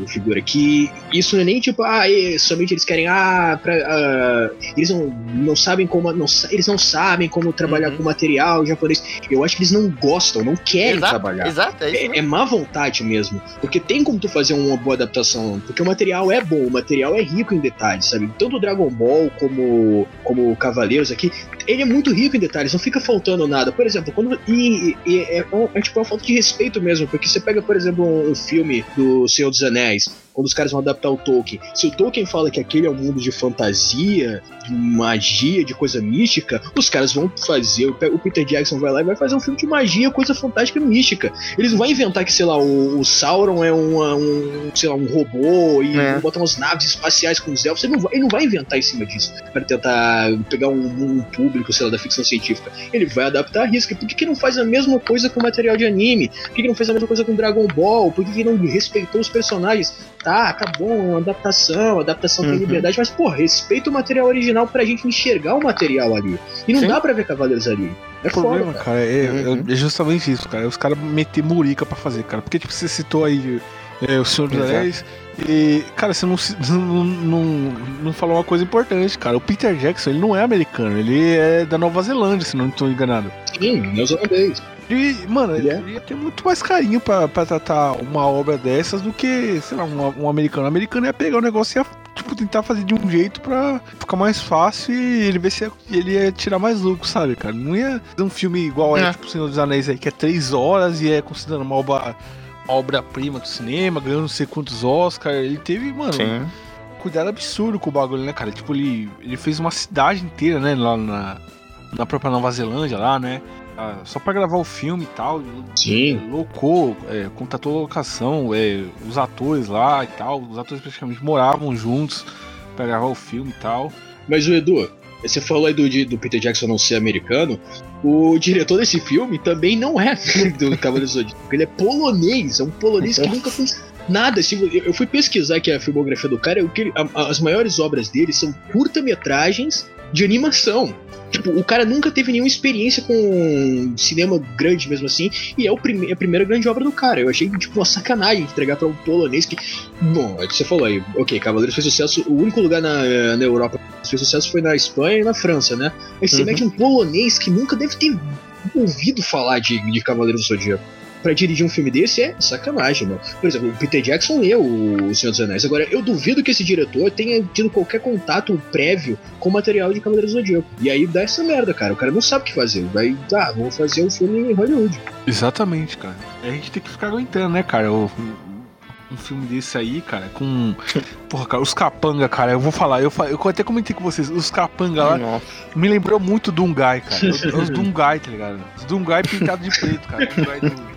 Speaker 5: figura, que isso não é nem tipo, ah, é, somente eles querem, ah, pra, ah, eles não, não sabem como, não, eles não sabem como trabalhar
Speaker 3: Uhum.
Speaker 5: com material japonês. Eu acho que eles não gostam, não querem
Speaker 3: exato,
Speaker 5: trabalhar.
Speaker 3: exato, é isso
Speaker 5: É, é má vontade mesmo. Porque tem como tu fazer uma boa adaptação. Porque o material é bom, o material é rico em detalhes, sabe? Tanto o Dragon Ball como, como o Cavaleiros aqui, ele é muito rico em detalhes, não fica faltando nada. Por exemplo, quando. E, e é, é, é tipo uma falta de respeito mesmo. Porque você pega, por exemplo, um, um filme do Senhor dos Anéis. Quando os caras vão adaptar o Tolkien. Se o Tolkien fala que aquele é um mundo de fantasia, de magia, de coisa mística, os caras vão fazer. O Peter Jackson vai lá e vai fazer um filme de magia, coisa fantástica e mística. Eles não vão inventar que, sei lá, o, o Sauron é um, um, sei lá, um robô e é. botar umas naves espaciais com os elfos. Ele não, vai, ele não vai inventar em cima disso para tentar pegar um, um, público, sei lá, da ficção científica. Ele vai adaptar a risca. Por que, que não faz a mesma coisa com material de anime? Por que, que não fez a mesma coisa com Dragon Ball? Por que, que não respeitou os personagens? Tá, tá bom, é uma adaptação, adaptação uhum. tem liberdade, mas, pô, respeita o material original pra gente enxergar o material ali. E não Sim. dá pra ver Cavaleiros ali. É o
Speaker 2: problema, cara, cara é, uhum. é, justamente isso, cara. Os caras meter murica pra fazer, cara. Porque, tipo, você citou aí é, o Senhor dos Anéis. E, cara, você não, não, não, não falou uma coisa importante, cara. O Peter Jackson, ele não é americano, ele é da Nova Zelândia, se não estou enganado.
Speaker 5: Sim, neozelandês.
Speaker 2: E, mano, ele, é? ia ter muito mais carinho pra, pra tratar uma obra dessas do que, sei lá, um, um americano. O americano ia pegar o negócio e ia, tipo, tentar fazer de um jeito pra ficar mais fácil e ele ver se ia, ele ia tirar mais lucro, sabe, cara? Não ia fazer um filme igual é, é tipo, Senhor dos Anéis aí, que é três horas e é considerado uma obra obra-prima do cinema, ganhando não sei quantos Oscars. Ele teve, mano, Sim. cuidado absurdo com o bagulho, né, cara? Tipo, ele, ele fez uma cidade inteira, né, lá na, na própria Nova Zelândia, lá, né? Ah, só pra gravar o filme e tal.
Speaker 5: Sim.
Speaker 2: É, contatou a locação, é, os atores lá e tal. Os atores praticamente moravam juntos pra gravar o filme e tal.
Speaker 5: Mas o Edu, você falou aí do, do Peter Jackson não ser americano. O diretor desse filme também não é do Cavaleiro Zodíaco. Ele é polonês, é um polonês que nunca fez nada. Assim, eu fui pesquisar aqui a filmografia do cara. As maiores obras dele são curta-metragens de animação. Tipo, o cara nunca teve nenhuma experiência com cinema grande mesmo assim, e é o prime a primeira grande obra do cara. Eu achei, tipo, uma sacanagem entregar para um polonês que. Bom, é que você falou aí, ok, Cavaleiros fez sucesso, o único lugar na, na Europa que fez sucesso foi na Espanha e na França, né? Aí você uhum. mete um polonês que nunca deve ter ouvido falar de, de Cavaleiros do Zodíaco para dirigir um filme desse é sacanagem, mano. Por exemplo, o Peter Jackson leu O Senhor dos Anéis. Agora, eu duvido que esse diretor tenha tido qualquer contato prévio com o material de Cavaleiros do Zodíaco. E aí dá essa merda, cara. O cara não sabe o que fazer. Vai, tá, vamos fazer um filme em Hollywood.
Speaker 2: Exatamente, cara. A gente tem que ficar aguentando, né, cara? O, um filme desse aí, cara, com. Porra, cara, os capanga, cara, eu vou falar, eu, eu até comentei com vocês, os capanga lá Nossa. me lembrou muito do Dungai, cara. Os, os Dungai, tá ligado? Os Dungai pintados de preto, cara. Dungai do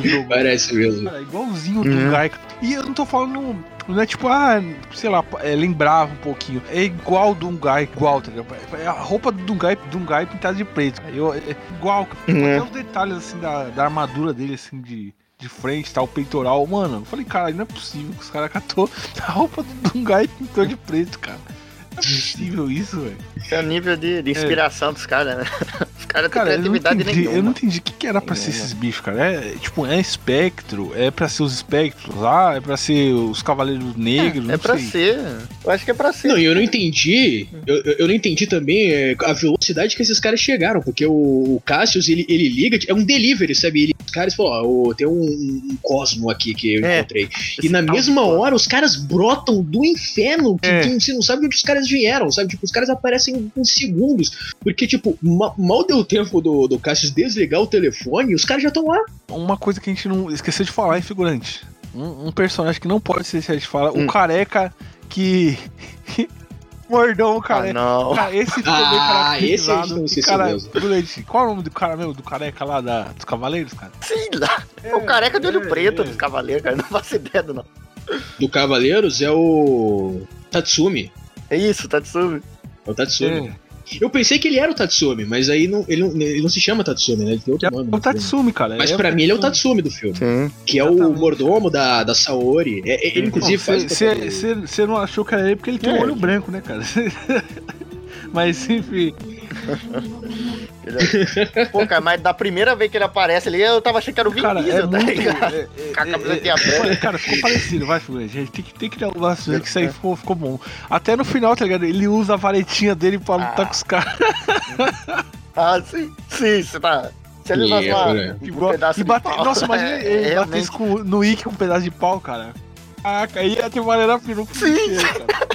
Speaker 5: do jogo. Parece mesmo.
Speaker 2: Cara, igualzinho do uhum. E eu não tô falando. Não é tipo, ah, sei lá, é, lembrava um pouquinho. É igual do Dungai, igual, tá ligado? É a roupa do Dungai, Dungai pintada de preto. Eu, é igual. Uhum. Até os detalhes, assim, da, da armadura dele, assim, de de frente, tá? O peitoral, mano. Eu falei, cara, não é possível que os caras catou a roupa do Dungai e pintou de preto, cara. É possível isso, velho.
Speaker 3: É o nível de, de inspiração é. dos caras, né? Os caras têm criatividade
Speaker 2: eu não entendi, nenhuma. Eu não entendi o que, que era pra ser esses bichos, cara. É, tipo, é espectro, é pra ser os espectros lá, é pra ser os cavaleiros negros,
Speaker 3: é, é pra ser. Eu acho que é pra ser.
Speaker 5: Não, e eu não entendi, eu, eu não entendi também é, a velocidade que esses caras chegaram, porque o, o Cassius, ele, ele liga, é um delivery, sabe? Ele, os caras falam, ó, oh, tem um, um, Cosmo aqui que eu é, encontrei. E na mesma hora, os caras brotam do inferno, que, é. que você não sabe onde os caras vieram, sabe? Tipo, os caras aparecem em, segundos. Porque, tipo, ma mal deu tempo do, do Cassius desligar o telefone e os caras já estão lá.
Speaker 2: Uma coisa que a gente não esqueceu de falar, é figurante? Um, um personagem que não pode ser de falar, hum. o careca que. Mordão, cara.
Speaker 3: Ah, não.
Speaker 2: Cara, esse ficou
Speaker 5: ah, bem caracterizado. Esse cara,
Speaker 2: figurante, qual é o nome do cara mesmo? Do careca lá da, dos Cavaleiros, cara?
Speaker 3: Sei lá. É, o careca de olho é, preto é. dos Cavaleiros, cara. Não faço ideia, não.
Speaker 5: Do Cavaleiros é o. Tatsumi.
Speaker 3: É isso, Tatsumi.
Speaker 5: É o Tatsumi. É. Eu pensei que ele era o Tatsumi, mas aí não, ele, não, ele não se chama Tatsumi, né? Ele tem outro
Speaker 2: é
Speaker 5: nome.
Speaker 2: É o Tatsumi, cara.
Speaker 5: Mas é pra mim ele é o Tatsumi do filme. Sim. Que é o mordomo da, da Saori. É, é ele, inclusive, faz.
Speaker 2: Você não achou que era ele porque ele tem um olho branco, né, cara? mas, enfim.
Speaker 3: Pô, cara, mas da primeira vez que ele aparece ali, eu tava achando que era o Vin cara, Diesel, é tá ligado? É, é, Com a camiseta
Speaker 2: é, Cara, ficou parecido, vai, gente. Tem que, tem que dar um laço que isso aí ficou, ficou bom. Até no final, tá ligado? Ele usa a varetinha dele pra lutar ah. com os caras.
Speaker 3: ah, sim, sim, você tá. Se ele usasse uma, um pedaço
Speaker 2: e bate, de pau. Nossa, imagina é, ele é, bater com, no Ike com um pedaço de pau, cara. Caraca, aí ia ter maneira fino.
Speaker 3: Sim! Inteiro, cara.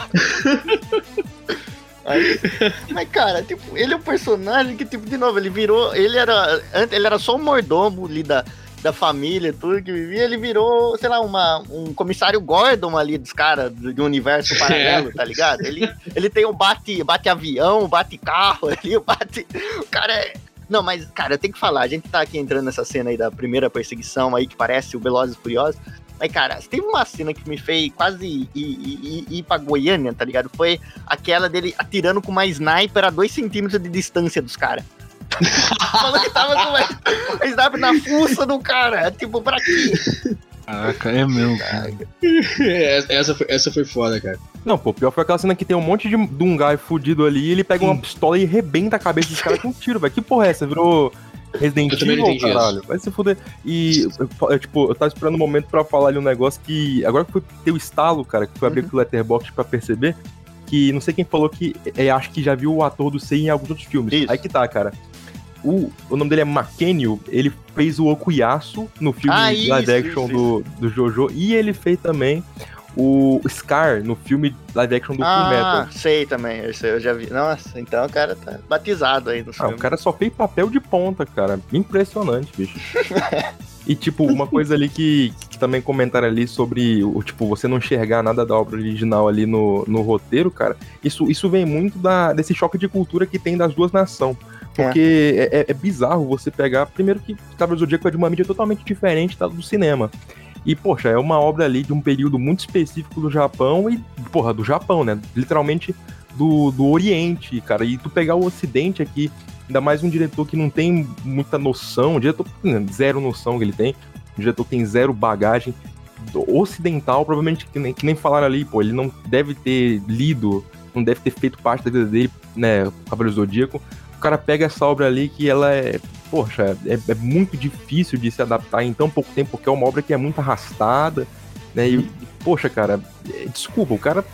Speaker 3: Aí, mas, cara, tipo, ele é um personagem que, tipo, de novo, ele virou. Ele era. Ele era só um mordomo ali da, da família, tudo que vivia, ele virou, sei lá, uma, um comissário Gordon ali dos caras do, do universo paralelo, tá ligado? Ele, ele tem o bate, bate avião, bate carro ali, bate. O cara é. Não, mas, cara, eu tenho que falar, a gente tá aqui entrando nessa cena aí da primeira perseguição aí, que parece o Velozes e Furiosos. Mas, cara, teve uma cena que me fez quase ir, ir, ir, ir pra Goiânia, tá ligado? Foi aquela dele atirando com uma sniper a dois centímetros de distância dos caras. Falou que tava com uma sniper na fuça do cara. Tipo, pra quê?
Speaker 2: Caraca, é mesmo, cara.
Speaker 5: É, essa, foi, essa foi foda, cara.
Speaker 4: Não, pô, pior foi aquela cena que tem um monte de, um guy fudido ali ele pega uma pistola e rebenta a cabeça dos caras com um tiro, velho. Que porra é essa? Virou Resident Evil, caralho? Vai se fuder. E, eu, tipo, eu tava esperando um momento pra falar ali um negócio que. Agora que foi ter o estalo, cara, que foi abrir
Speaker 3: Uhum.
Speaker 4: o Letterboxd pra perceber, que não sei quem falou que é, acho que já viu o ator do Sei em alguns outros filmes.
Speaker 3: Isso.
Speaker 4: Aí que tá, cara. O, o nome dele é Makenio, ele fez o Okuyasu no filme
Speaker 3: Ah,
Speaker 4: live
Speaker 3: isso,
Speaker 4: action
Speaker 3: isso,
Speaker 4: do, do Jojo, e ele fez também o Scar no filme live action do Full Metal.
Speaker 3: Ah, sei também, esse eu já vi. Nossa, então o cara tá batizado aí no
Speaker 4: Ah,
Speaker 3: filme.
Speaker 4: o cara só fez papel de ponta, cara. Impressionante, bicho. e, tipo, uma coisa ali que, que também comentaram ali sobre, o tipo, você não enxergar nada da obra original ali no, no roteiro, cara. Isso, isso vem muito da, desse choque de cultura que tem das duas nações. Porque é, é- é bizarro você pegar. Primeiro que Cavaleiro do Zodíaco é de uma mídia totalmente diferente da do cinema. E, poxa, é uma obra ali de um período muito específico do Japão e, porra, do Japão, né? Literalmente do, do Oriente, cara. E tu pegar o Ocidente aqui, ainda mais um diretor que não tem muita noção, um diretor né, zero noção que ele tem, um diretor que tem zero bagagem ocidental, provavelmente que nem, que nem falaram ali, pô, ele não deve ter lido, não deve ter feito parte da vida dele, né, do Zodíaco. O cara pega essa obra ali que ela é, poxa, é, é muito difícil de se adaptar em tão pouco tempo, porque é uma obra que é muito arrastada, né, e, poxa, cara, é, desculpa, o cara,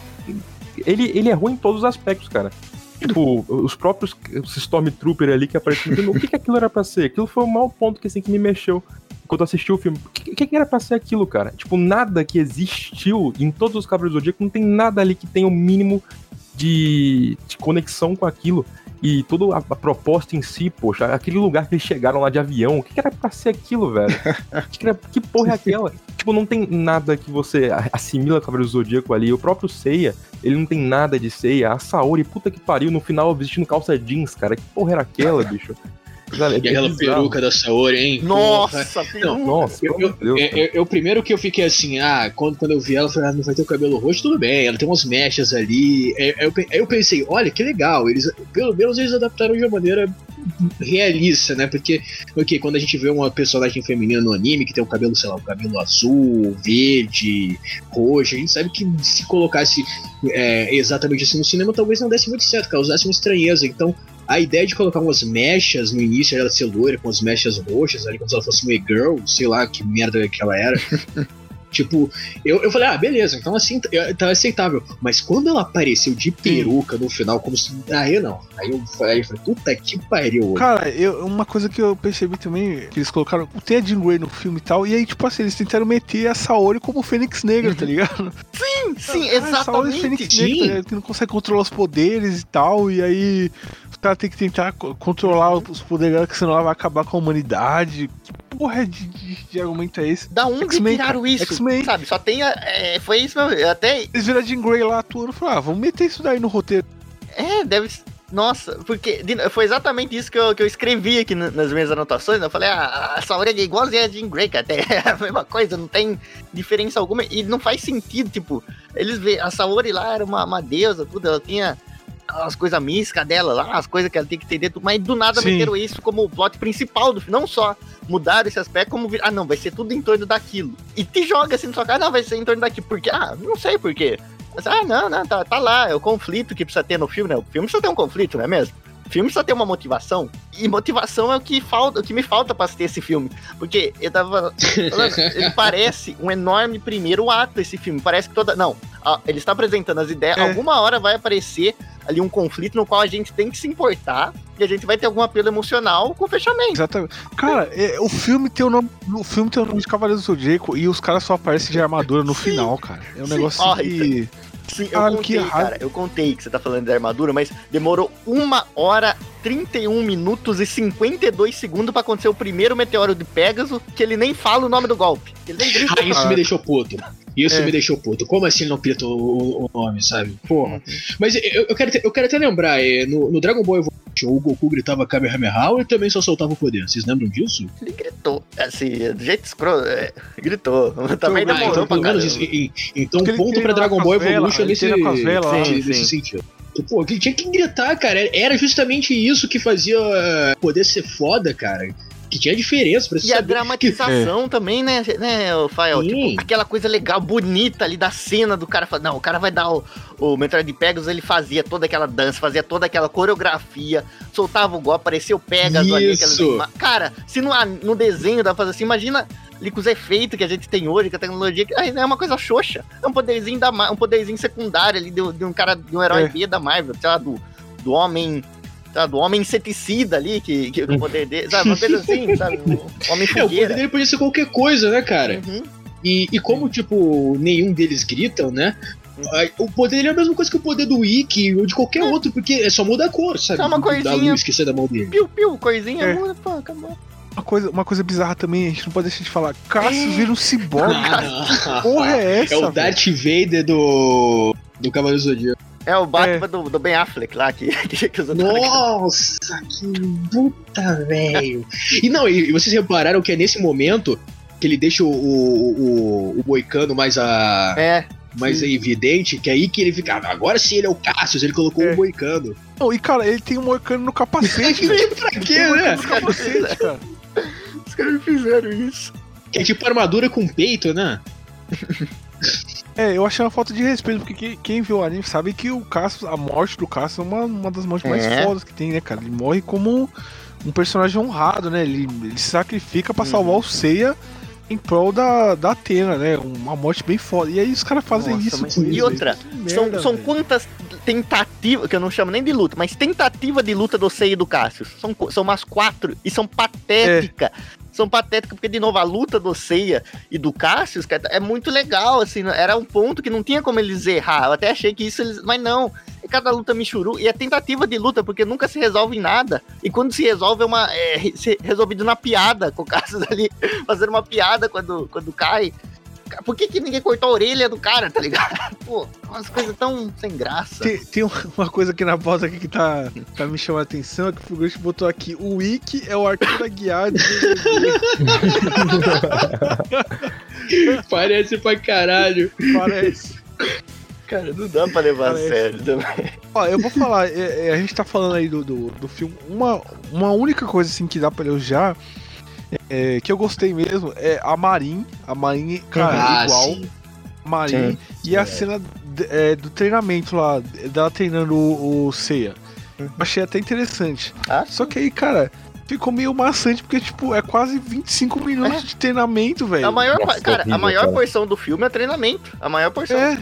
Speaker 4: ele, ele errou em todos os aspectos, cara. Tipo, os próprios os Stormtrooper ali que apareceram, o que, que aquilo era pra ser? Aquilo foi o maior ponto que, assim, que me mexeu quando assisti o filme. O que, que, que era pra ser aquilo, cara? Tipo, nada que existiu em todos os Cavaleiros do Zodíaco, não tem nada ali que tenha o mínimo de, de conexão com aquilo. E toda a, a proposta em si, poxa, aquele lugar que eles chegaram lá de avião, o que, que era pra ser aquilo, velho? que, era- que porra é aquela? tipo, não tem nada que você assimila Cavaleiro do Zodíaco ali. O próprio Seiya, ele não tem nada de Seiya. A Saori, puta que pariu, no final vestindo calça jeans, cara. Que porra era aquela, bicho? Cara, é
Speaker 5: E aquela
Speaker 4: bizarro.
Speaker 5: peruca da Saori, hein?
Speaker 3: Nossa, filho.
Speaker 4: Nossa,
Speaker 5: Eu, eu,
Speaker 4: Deus.
Speaker 5: eu, eu- eu- primeiro que eu fiquei assim, ah, quando, quando eu vi ela, eu falei, ah, não vai ter o cabelo roxo, tudo bem, ela tem umas mechas ali. Aí eu, pe- aí eu pensei, olha, que legal, eles, pelo menos eles adaptaram de uma maneira realista, né? Porque, ok, quando a gente vê uma personagem feminina no anime que tem o cabelo, sei lá, o cabelo azul, verde, roxo, a gente sabe que se colocasse é, exatamente assim no cinema, talvez não desse muito certo, causasse uma estranheza. Então, a ideia de colocar umas mechas no início, ela ser loira com as mechas roxas, ali como se ela fosse uma girl, sei lá que merda que ela era. tipo, eu, eu falei, ah, beleza, então assim eu- tá aceitável. Mas quando ela apareceu de peruca no final, como se. Aí eu não. Aí eu falei, eu falei, puta que pariu.
Speaker 2: Cara, eu, uma coisa que eu percebi também, que eles colocaram, tem a Jean Grey no filme e tal, e aí, tipo assim, eles tentaram meter a Saori como Fênix Negra, tá ligado?
Speaker 3: Sim,
Speaker 2: Ah, a Saori é
Speaker 3: exatamente.
Speaker 2: Fênix
Speaker 5: sim.
Speaker 2: Negra, tá ligado? que não consegue controlar os poderes e tal, e aí os caras têm que tentar co- controlar os poderes dela, que senão ela vai acabar com a humanidade. Porra de, de, de argumento é esse?
Speaker 3: Da onde
Speaker 2: X-Men,
Speaker 3: tiraram isso?
Speaker 2: X-Men.
Speaker 3: Sabe, só tem. a- é, foi isso mesmo. eu Até.
Speaker 2: Eles viram a Jean Grey lá atuando e falaram, ah, vamos meter isso daí no roteiro.
Speaker 3: É, deve. Nossa, porque foi exatamente isso que eu, que eu escrevi aqui na- nas minhas anotações. Eu falei, ah, a Saori é igualzinha a Jean Grey, cara. até É a mesma coisa, não tem diferença alguma. E não faz sentido, tipo, eles vê A Saori lá era uma, uma deusa, tudo, ela tinha as coisas místicas dela lá, as coisas que ela tem que entender, mas do nada
Speaker 2: Sim.
Speaker 3: meteram isso como o plot principal do filme. Não só mudaram esse aspecto, como vir- ah, não, vai ser tudo em torno daquilo. E te joga assim na sua cara, não, vai ser em torno daquilo. Porque, ah, não sei por quê. Mas, ah, não, não, tá, tá lá, é o conflito que precisa ter no filme, né? O filme precisa ter um conflito, não é mesmo? Filme precisa ter uma motivação. E motivação é o que falta, o que me falta pra assistir esse filme. Porque eu tava ele parece um enorme primeiro ato esse filme. Parece que toda. Não, ele está apresentando as ideias.
Speaker 2: É.
Speaker 3: Alguma hora vai aparecer ali um conflito no qual a gente tem que se importar e a gente vai ter algum apelo emocional com o fechamento.
Speaker 2: Exatamente. Cara, é, o filme tem o nome. O filme tem o nome de Cavaleiro do Zodíaco e os caras só aparecem de armadura no final, cara. É um
Speaker 3: Sim.
Speaker 2: negócio
Speaker 3: Ó,
Speaker 2: que.
Speaker 3: Sim, eu
Speaker 2: Caralho,
Speaker 3: contei, cara. Eu contei que você tá falando da armadura, mas demorou uma hora 31 minutos e 52 segundos pra acontecer o primeiro meteoro de Pegasus, que ele nem fala o nome do golpe. Ele nem grita.
Speaker 5: Ah, isso me deixou puto. Isso
Speaker 2: É.
Speaker 5: me deixou puto. Como assim ele não pita o, o nome, sabe? Porra. Mas eu, eu quero, eu quero até lembrar, é, no, no Dragon Ball Evolution, o Goku gritava Kamehameha ou ele também só soltava o poder? Vocês lembram disso?
Speaker 3: Ele gritou, assim, do jeito escroto, é, gritou. Também
Speaker 2: Ah,
Speaker 5: Ah,
Speaker 3: demorou
Speaker 5: então, pelo menos isso. E- e- Então,
Speaker 2: Porque
Speaker 5: ponto pra Dragon Ball Evolution
Speaker 2: ele
Speaker 5: nesse,
Speaker 3: Sim,
Speaker 5: nesse
Speaker 3: sim.
Speaker 5: sentido. Pô, ele tinha que gritar, cara. Era justamente isso que fazia eh, poder ser foda, cara. Que tinha diferença pra você
Speaker 3: E a
Speaker 5: saber.
Speaker 3: dramatização também, né, né, o Fael? Tipo, aquela coisa legal, bonita ali da cena do cara. Não, o cara vai dar o, o Metroid Pegasus, ele fazia toda aquela dança, fazia toda aquela coreografia, soltava o golpe, aparecia o Pegasus ali. ima- Cara, se no, no desenho dá pra fazer assim, imagina ali com os efeitos que a gente tem hoje, com a tecnologia, que é uma coisa xoxa. É um poderzinho, da, um poderzinho secundário ali de, de um cara, de um herói
Speaker 2: É.
Speaker 3: B da Marvel, sei lá, do, do homem. Lá, do homem inseticida ali, que, que, o poder dele, sabe? Uma coisa assim, sabe? O homem
Speaker 5: É, o poder dele podia ser qualquer coisa, né, cara?
Speaker 3: Uhum.
Speaker 5: E, e como, tipo, nenhum deles gritam, né? O poder dele é a mesma coisa que o poder do Ikki ou de qualquer outro, porque é só muda a cor, sabe?
Speaker 3: É uma
Speaker 5: Da
Speaker 3: coisinha.
Speaker 5: luz que sai da mão dele.
Speaker 3: Piu, piu, coisinha,
Speaker 2: É.
Speaker 3: muda, pô, acabou.
Speaker 2: Uma coisa, uma coisa bizarra também, a gente não pode deixar de falar. Cassius vira um ciborgue. Que porra é essa?
Speaker 5: É o? Darth Vader do. do Cavaleiro do Zodíaco.
Speaker 3: É o Batman do, do Ben Affleck lá, que, que, que
Speaker 5: Nossa, que puta, velho. E não, e, e vocês repararam que é nesse momento que ele deixa o, o, o, o Moicano mais, a,
Speaker 3: É,
Speaker 5: mais evidente, que é aí que ele fica. "Ah, Agora sim ele é o Cassius, ele colocou
Speaker 2: É.
Speaker 5: o Moicano.
Speaker 2: Não, e cara, ele tem um moicano no capacete.
Speaker 5: pra quê,
Speaker 2: um
Speaker 5: né?
Speaker 2: no capacete, cara.
Speaker 3: os caras fizeram isso.
Speaker 5: Que é tipo armadura com peito, né?
Speaker 2: É, eu achei uma falta de respeito, porque quem, viu o anime sabe que o Cassius, a morte do Cassius é uma, uma das mortes mais
Speaker 3: É.
Speaker 2: fodas que tem, né, cara? Ele morre como um personagem honrado, né? Ele, ele se sacrifica pra salvar
Speaker 3: Uhum.
Speaker 2: o Seiya em prol da, da Atena, né? Uma morte bem foda. E aí os caras fazem
Speaker 3: Nossa,
Speaker 2: isso
Speaker 3: mas-
Speaker 2: com
Speaker 3: e
Speaker 2: ele,
Speaker 3: outra.
Speaker 2: Que
Speaker 3: são,
Speaker 2: merda,
Speaker 3: são
Speaker 2: velho.
Speaker 3: quantas tentativas, que eu não chamo nem de luta, mas tentativa de luta do Sei e do Cassius. São, são umas quatro e são patéticas. São patéticas, porque, de novo, a luta do Seiya e do Cassius cara, é muito legal, assim, era um ponto que não tinha como eles errar. Eu até achei que isso eles. Mas não. É cada luta michuru. E é tentativa de luta, porque nunca se resolve em nada. E quando se resolve, é uma. É resolvido na piada, com o Cassius ali fazendo uma piada quando, quando cai. Por que, que ninguém cortou a orelha do cara, tá ligado? Pô, umas coisas tão sem graça.
Speaker 2: Tem, tem um- uma coisa aqui na pauta aqui que tá, tá me chamando a atenção, é que o Figueiredo botou aqui, o Wiki é o Arthur Aguiar do BBB.
Speaker 5: Parece pra caralho.
Speaker 2: Parece.
Speaker 3: Cara, não dá pra levar a
Speaker 2: Parece.
Speaker 3: sério também.
Speaker 2: Ó, eu vou falar, é, é, a gente tá falando aí do, do, do filme. Uma, uma única coisa assim que dá pra elogiar, é, que eu gostei mesmo, é a Marin. A Marin, cara,
Speaker 5: Ah,
Speaker 2: é igual.
Speaker 5: sim.
Speaker 2: Marin. E a cena é, do treinamento lá, dela treinando o, o Seiya. Achei até interessante.
Speaker 3: Ah,
Speaker 2: Só que aí, cara, ficou meio maçante, porque, tipo, é quase 25 minutos de treinamento, velho.
Speaker 3: a maior,
Speaker 4: Nossa,
Speaker 3: cara, a
Speaker 4: horrível,
Speaker 3: maior
Speaker 4: cara.
Speaker 3: porção do filme é treinamento. A maior porção.
Speaker 2: É,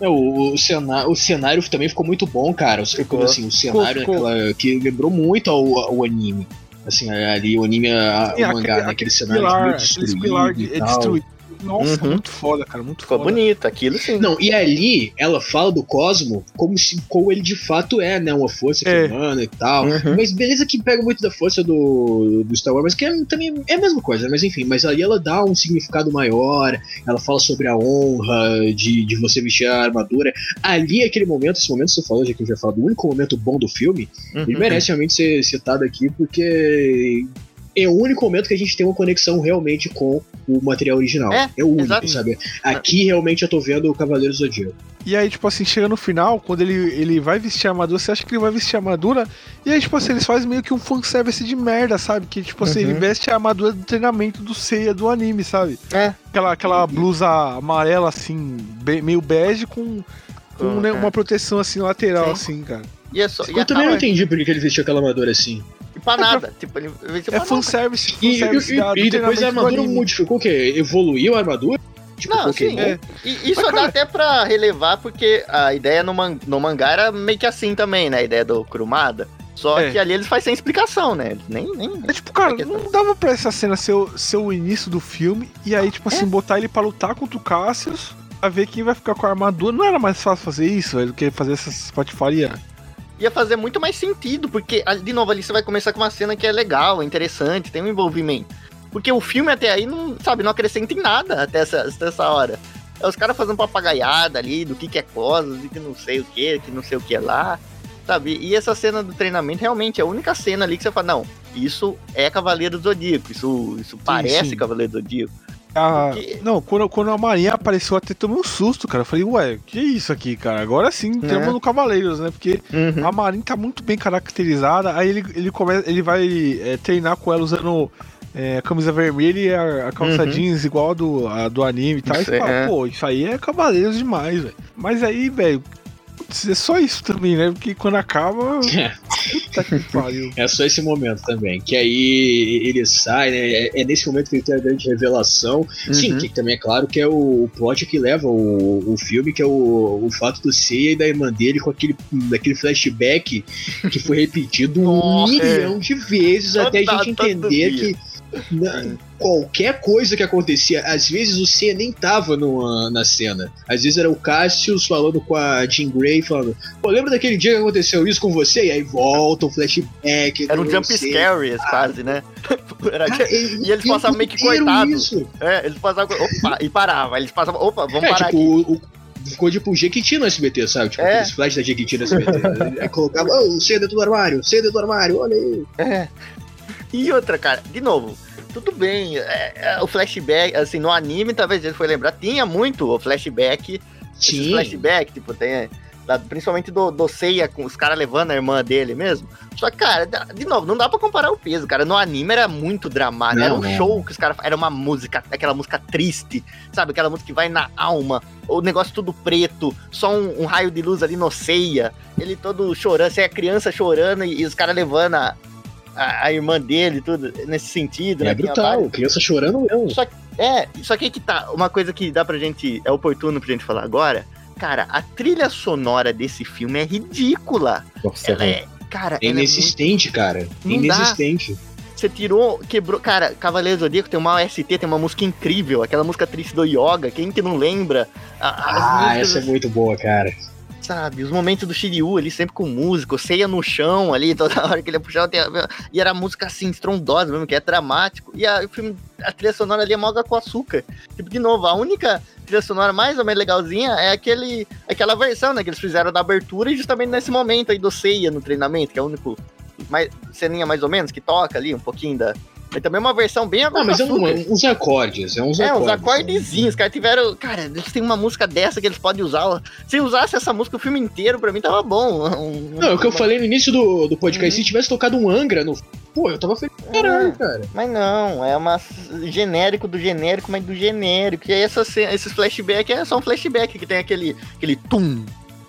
Speaker 5: É, o, o, cena- o cenário também ficou muito bom, cara.
Speaker 3: Ficou.
Speaker 5: Assim, o cenário
Speaker 2: Ficou, ficou.
Speaker 5: naquela- que lembrou muito ao, ao anime. Assim, ali o anime, a-
Speaker 2: Sim,
Speaker 5: o mangá,
Speaker 2: aquele-
Speaker 5: naquele
Speaker 2: aquele
Speaker 5: cenário
Speaker 2: pilar, aqueles
Speaker 5: destruído
Speaker 2: pilar de- é destruído. Nossa,
Speaker 3: Uhum.
Speaker 2: muito foda, cara, muito
Speaker 3: Ficou
Speaker 2: foda.
Speaker 3: bonito, aquilo sim.
Speaker 5: Não, e ali ela fala do Cosmo como se como ele de fato é, né? Uma força
Speaker 2: É.
Speaker 5: humana e tal.
Speaker 3: Uhum.
Speaker 5: Mas beleza que pega muito da força do, do Star Wars, mas que é, também é a mesma coisa, né? mas enfim, mas ali ela dá um significado maior, ela fala sobre a honra de, de você vestir a armadura. Ali, aquele momento, esse momento que você falou, já que eu já falo do único momento bom do filme, ele
Speaker 3: Uhum.
Speaker 5: merece realmente ser citado aqui, porque é o único momento que a gente tem uma conexão realmente com o material original.
Speaker 3: É,
Speaker 5: o único,
Speaker 3: exato.
Speaker 5: sabe? Aqui realmente eu tô vendo o Cavaleiro do Zodíaco.
Speaker 2: E aí, tipo assim, chega no final, quando ele, ele vai vestir a armadura, você acha que ele vai vestir a armadura, e aí, tipo assim, eles fazem meio que um fanservice de merda, sabe? Que, tipo assim,
Speaker 3: Uhum.
Speaker 2: ele veste a armadura do treinamento do Seiya do anime, sabe?
Speaker 3: É.
Speaker 2: Aquela, aquela blusa amarela, assim, be- meio bege com, com
Speaker 3: Com-
Speaker 2: né,
Speaker 3: é.
Speaker 2: uma proteção, assim, lateral,
Speaker 3: Sim.
Speaker 2: assim, cara.
Speaker 3: E é só. E
Speaker 5: Eu também não entendi por que que ele vestiu aquela armadura assim.
Speaker 3: E pra nada. Tipo, ele
Speaker 2: É
Speaker 3: pra nada.
Speaker 2: fanservice,
Speaker 5: E, e,
Speaker 2: da- do
Speaker 5: e depois a armadura modificou o quê? Evoluiu a armadura? Tipo,
Speaker 3: Não, sim.
Speaker 2: É.
Speaker 3: E isso
Speaker 2: Mas,
Speaker 3: dá
Speaker 2: cara-
Speaker 3: até pra relevar, porque a ideia no, man- no mangá era meio que assim também, né? A ideia do Kurumada. Só
Speaker 2: É.
Speaker 3: que ali eles fazem sem explicação, né? Nem. nem...
Speaker 2: É tipo, cara,
Speaker 3: É
Speaker 2: não dava pra essa cena ser o, ser o início do filme e aí, tipo
Speaker 3: É.
Speaker 2: assim, botar ele pra lutar contra o Cassius pra ver quem vai ficar com a armadura. Não era mais fácil fazer isso, velho, do que fazer essas patifaria?
Speaker 3: Ia fazer muito mais sentido, porque, de novo, ali você vai começar com uma cena que é legal, é interessante, tem um envolvimento. Porque o filme até aí não, sabe, não acrescenta em nada até essa, até essa hora. É os caras fazendo papagaiada ali do que, que é Cosmos e que não sei o que, que não sei o que lá. Sabe? E essa cena do treinamento realmente é a única cena ali que você fala, não, isso é Cavaleiro do Zodíaco, isso, isso parece
Speaker 2: sim.
Speaker 3: Cavaleiro do Zodíaco. Porque-
Speaker 2: não, quando, quando a Marinha apareceu, eu até tomei um susto, cara. Eu falei, ué, que é isso aqui, cara? Agora sim, temos
Speaker 3: É.
Speaker 2: no Cavaleiros, né? Porque
Speaker 3: Uhum.
Speaker 2: a Marinha tá muito bem caracterizada. Aí ele, ele, começa, ele vai é, treinar com ela usando é, a camisa vermelha e a, a calça
Speaker 3: Uhum.
Speaker 2: jeans igual a do, a do anime e tal. E
Speaker 3: Isso é-
Speaker 2: fala,
Speaker 3: é.
Speaker 2: pô, isso aí é Cavaleiros demais, velho. Mas aí, velho, putz, é só isso também, né? Porque quando acaba. Puta que pariu.
Speaker 5: É só esse momento também. Que aí ele sai, né? É, é nesse momento que ele tem a grande revelação. Sim,
Speaker 3: Uhum.
Speaker 5: que também é claro que é o, o plot que leva o, o filme, que é o, o fato do Seiya e da irmã dele com aquele, aquele flashback que foi repetido um
Speaker 3: Nossa,
Speaker 5: milhão de vezes
Speaker 3: Toda-
Speaker 5: até a gente entender
Speaker 3: dia.
Speaker 5: que. Na- qualquer coisa que acontecia, às vezes o Seiya nem tava numa, na cena. Às vezes era o Cassius falando com a Jean Grey, falando: Pô, lembra daquele dia que aconteceu isso com você? E aí volta o flashback.
Speaker 3: Era um jump
Speaker 5: Seiya.
Speaker 3: scare quase, né?
Speaker 5: Cara, ele-
Speaker 3: E eles passavam meio que
Speaker 5: isso.
Speaker 3: É, eles passavam. Opa, e paravam. Eles passavam. Opa, vamos
Speaker 5: É,
Speaker 3: parar
Speaker 5: tipo,
Speaker 3: aqui.
Speaker 5: o, ficou tipo o Jequiti no SBT, sabe? Tipo,
Speaker 3: É.
Speaker 5: aqueles flash da Jequiti no SBT. aí colocava, ô, cedo dentro do armário, cedo dentro do armário, olha aí.
Speaker 3: É. E outra, cara, de novo, tudo bem. é, é, o flashback, assim, no anime, talvez ele foi lembrar, tinha muito o flashback.
Speaker 5: Sim.
Speaker 3: flashback, tipo, tem. da- Principalmente do, do Seiya com os caras levando a irmã dele mesmo. Só que, cara, de novo, não dá pra comparar o peso, cara. No anime era muito dramático.
Speaker 5: Não,
Speaker 3: era um
Speaker 5: não.
Speaker 3: show que os caras. Era uma música, aquela música triste, sabe? Aquela música que vai na alma. O negócio tudo preto, só um, um raio de luz ali no Seiya. Ele todo chorando, você é criança chorando e, e os caras levando a, a, a irmã dele, tudo nesse sentido, né?
Speaker 5: É
Speaker 3: Tinha
Speaker 5: brutal, criança chorando mesmo.
Speaker 3: só que, é, só que aí que tá, uma coisa que dá pra gente, é oportuno pra gente falar agora, cara, a trilha sonora desse filme é ridícula.
Speaker 4: Nossa,
Speaker 3: Ela é, cara,
Speaker 5: É
Speaker 3: ela é muito,
Speaker 5: inexistente, cara.
Speaker 3: Não
Speaker 5: inexistente.
Speaker 3: você tirou, quebrou, cara, Cavaleiro Zodíaco tem uma OST, tem uma música incrível, aquela música triste do Yoga, quem que não lembra? A-
Speaker 5: Ah,
Speaker 3: músicas,
Speaker 5: essa é muito boa, cara.
Speaker 3: Sabe, os momentos do Shiryu ali sempre com música, o Seiya no chão ali, toda hora que ele ia puxar, e era música assim, estrondosa mesmo, que é dramático, e a, o filme, a trilha sonora ali é moga com açúcar. Tipo, de novo, a única trilha sonora mais ou menos legalzinha é aquele, aquela versão, né, que eles fizeram da abertura e justamente nesse momento aí do Seiya no treinamento, que é o único mais, ceninha mais ou menos que toca ali, um pouquinho da... Mas também uma versão bem água
Speaker 5: Não, mas é um- uns acordes, é uns
Speaker 3: É,
Speaker 5: acordes.
Speaker 3: uns acordezinhos, os caras tiveram. Cara, eles têm uma música dessa que eles podem usar. Se usasse essa música o filme inteiro, pra mim tava bom. Um-
Speaker 5: Não, é o que eu falei no início do, do podcast,
Speaker 3: Uhum.
Speaker 5: se tivesse tocado um Angra no. Pô, eu tava feliz caralho, cara.
Speaker 3: Mas não, é uma genérico do genérico, mas do genérico. E aí essas, ce- esses flashbacks é só um flashback que tem aquele, aquele tum,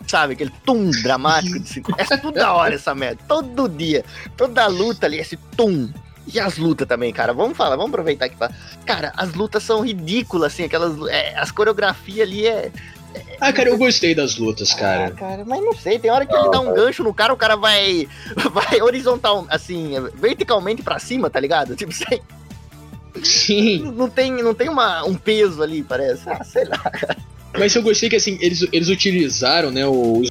Speaker 3: sabe? Aquele tum dramático de. É tudo da hora essa merda. Todo dia. Toda luta ali, esse tum. E as lutas também, cara. Vamos falar, vamos aproveitar aqui pra. Cara, as lutas são ridículas, assim, aquelas. é, as coreografias ali é.
Speaker 5: Ah, cara, eu gostei das lutas,
Speaker 3: Ah,
Speaker 5: cara.
Speaker 3: cara, mas não sei, tem hora que ele dá um gancho no cara, o cara vai. Vai horizontal, assim, verticalmente pra cima, tá ligado? Tipo, sei,
Speaker 5: Sim.
Speaker 3: não tem, não tem uma, um peso ali, parece. Ah, sei lá.
Speaker 5: Mas eu gostei que assim, eles, eles utilizaram, né, o.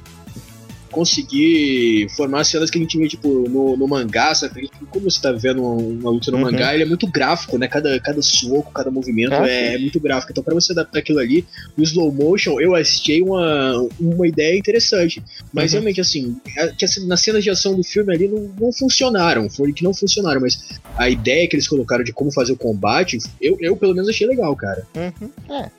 Speaker 5: Conseguir formar cenas que a gente vê, tipo, no, no mangá, sabe? Como você tá vendo uma, uma luta no
Speaker 3: Uhum.
Speaker 5: mangá, ele é muito gráfico, né? Cada, cada soco, cada movimento
Speaker 3: Ah,
Speaker 5: é, muito gráfico. Então, pra você adaptar aquilo ali, no slow motion, eu achei uma, uma ideia interessante. Mas
Speaker 3: Uhum.
Speaker 5: realmente, assim, a- que assim, nas cenas de ação do filme ali não, não funcionaram. Foi que não funcionaram, mas a ideia que eles colocaram de como fazer o combate, eu, eu pelo menos achei legal, cara.
Speaker 3: Uhum, é.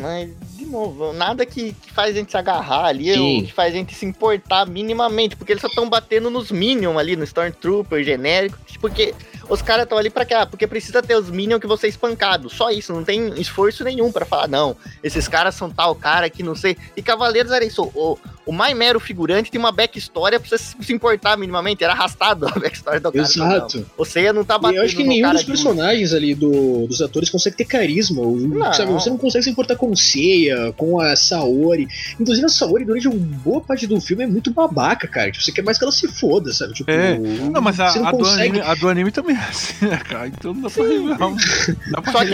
Speaker 3: Mas, de novo, nada que, que faz a gente se agarrar ali,
Speaker 5: Sim.
Speaker 3: ou que faz a gente se importar minimamente, porque eles só estão batendo nos Minions ali, no Stormtrooper genérico, porque os caras estão ali pra quê? Ah, porque precisa ter os Minions que você é espancado, só isso, não tem esforço nenhum pra falar, não, esses caras são tal cara que não sei, e Cavaleiros era isso, o, o mais mero figurante tem uma backstory pra você se importar minimamente, era arrastado a backstory do cara.
Speaker 5: Exato.
Speaker 3: Não. O Seiya não tá
Speaker 5: E
Speaker 3: batendo
Speaker 5: eu acho que nenhum dos
Speaker 3: de-
Speaker 5: personagens ali do- dos atores consegue ter carisma. ou,
Speaker 3: Não.
Speaker 5: sabe, você não consegue se importar com o Seiya, com a Saori. Inclusive, a Saori, durante uma boa parte do filme, é muito babaca, cara. Tipo, você quer mais que ela se foda, sabe? Tipo,
Speaker 2: É. Não, mas a,
Speaker 5: não
Speaker 2: a do
Speaker 5: consegue.
Speaker 2: anime, a do anime também é assim, né, cara? Então não dá pra revelar.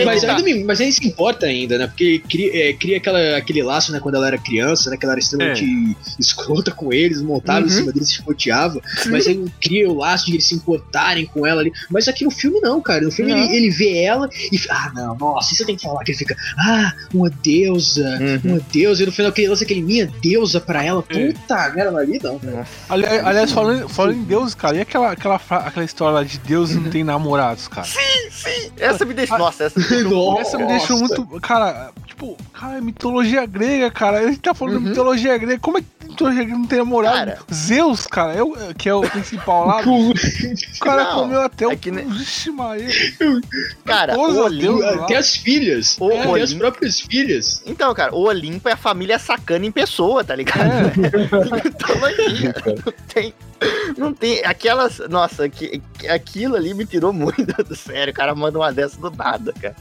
Speaker 5: Mas ainda, me- mas ainda se importa ainda, né? Porque cria, é, cria aquela, aquele laço, né, quando ela era criança, né? Que ela era extremamente escrota com eles, montava
Speaker 3: Uhum.
Speaker 5: em cima deles, se chicoteava, mas aí cria o laço de eles se importarem com ela ali. Mas aqui no filme não, cara. No filme ele, ele vê ela e fica, ah, não, nossa, isso tenho que falar. Que ele fica, ah, uma deusa,
Speaker 3: Uhum.
Speaker 5: uma deusa. E no final que ele lança aquele minha deusa pra ela.
Speaker 2: É.
Speaker 5: Puta merda, ali não.
Speaker 2: Aliás, aliás, falando, falando em Deus, cara, e aquela, aquela, aquela história lá de Deus não tem namorados, cara?
Speaker 3: Essa me deixa. Nossa, essa me deixou.
Speaker 2: Essa me deixou muito. Cara, tipo, cara, mitologia grega, cara. A gente tá falando de
Speaker 3: Uhum.
Speaker 2: mitologia grega. Como é que mitologia grega não tem namorado?
Speaker 3: Cara.
Speaker 2: Zeus, cara, é o, que é o principal lá. o cara
Speaker 3: Não,
Speaker 2: comeu até o.
Speaker 3: é que nem-
Speaker 2: Vixe, Maria.
Speaker 3: Cara, o Olimpo.
Speaker 5: Até as filhas.
Speaker 3: O-
Speaker 5: até
Speaker 3: o
Speaker 5: as próprias filhas.
Speaker 3: Então, cara, o Olimpo é a família sacana em pessoa, tá ligado?
Speaker 2: É.
Speaker 3: Mitologia. Não tem. Não tem. Aquelas. Nossa, que, que- aquilo ali me tirou muito do sério. O cara manda uma dessa do nada, cara.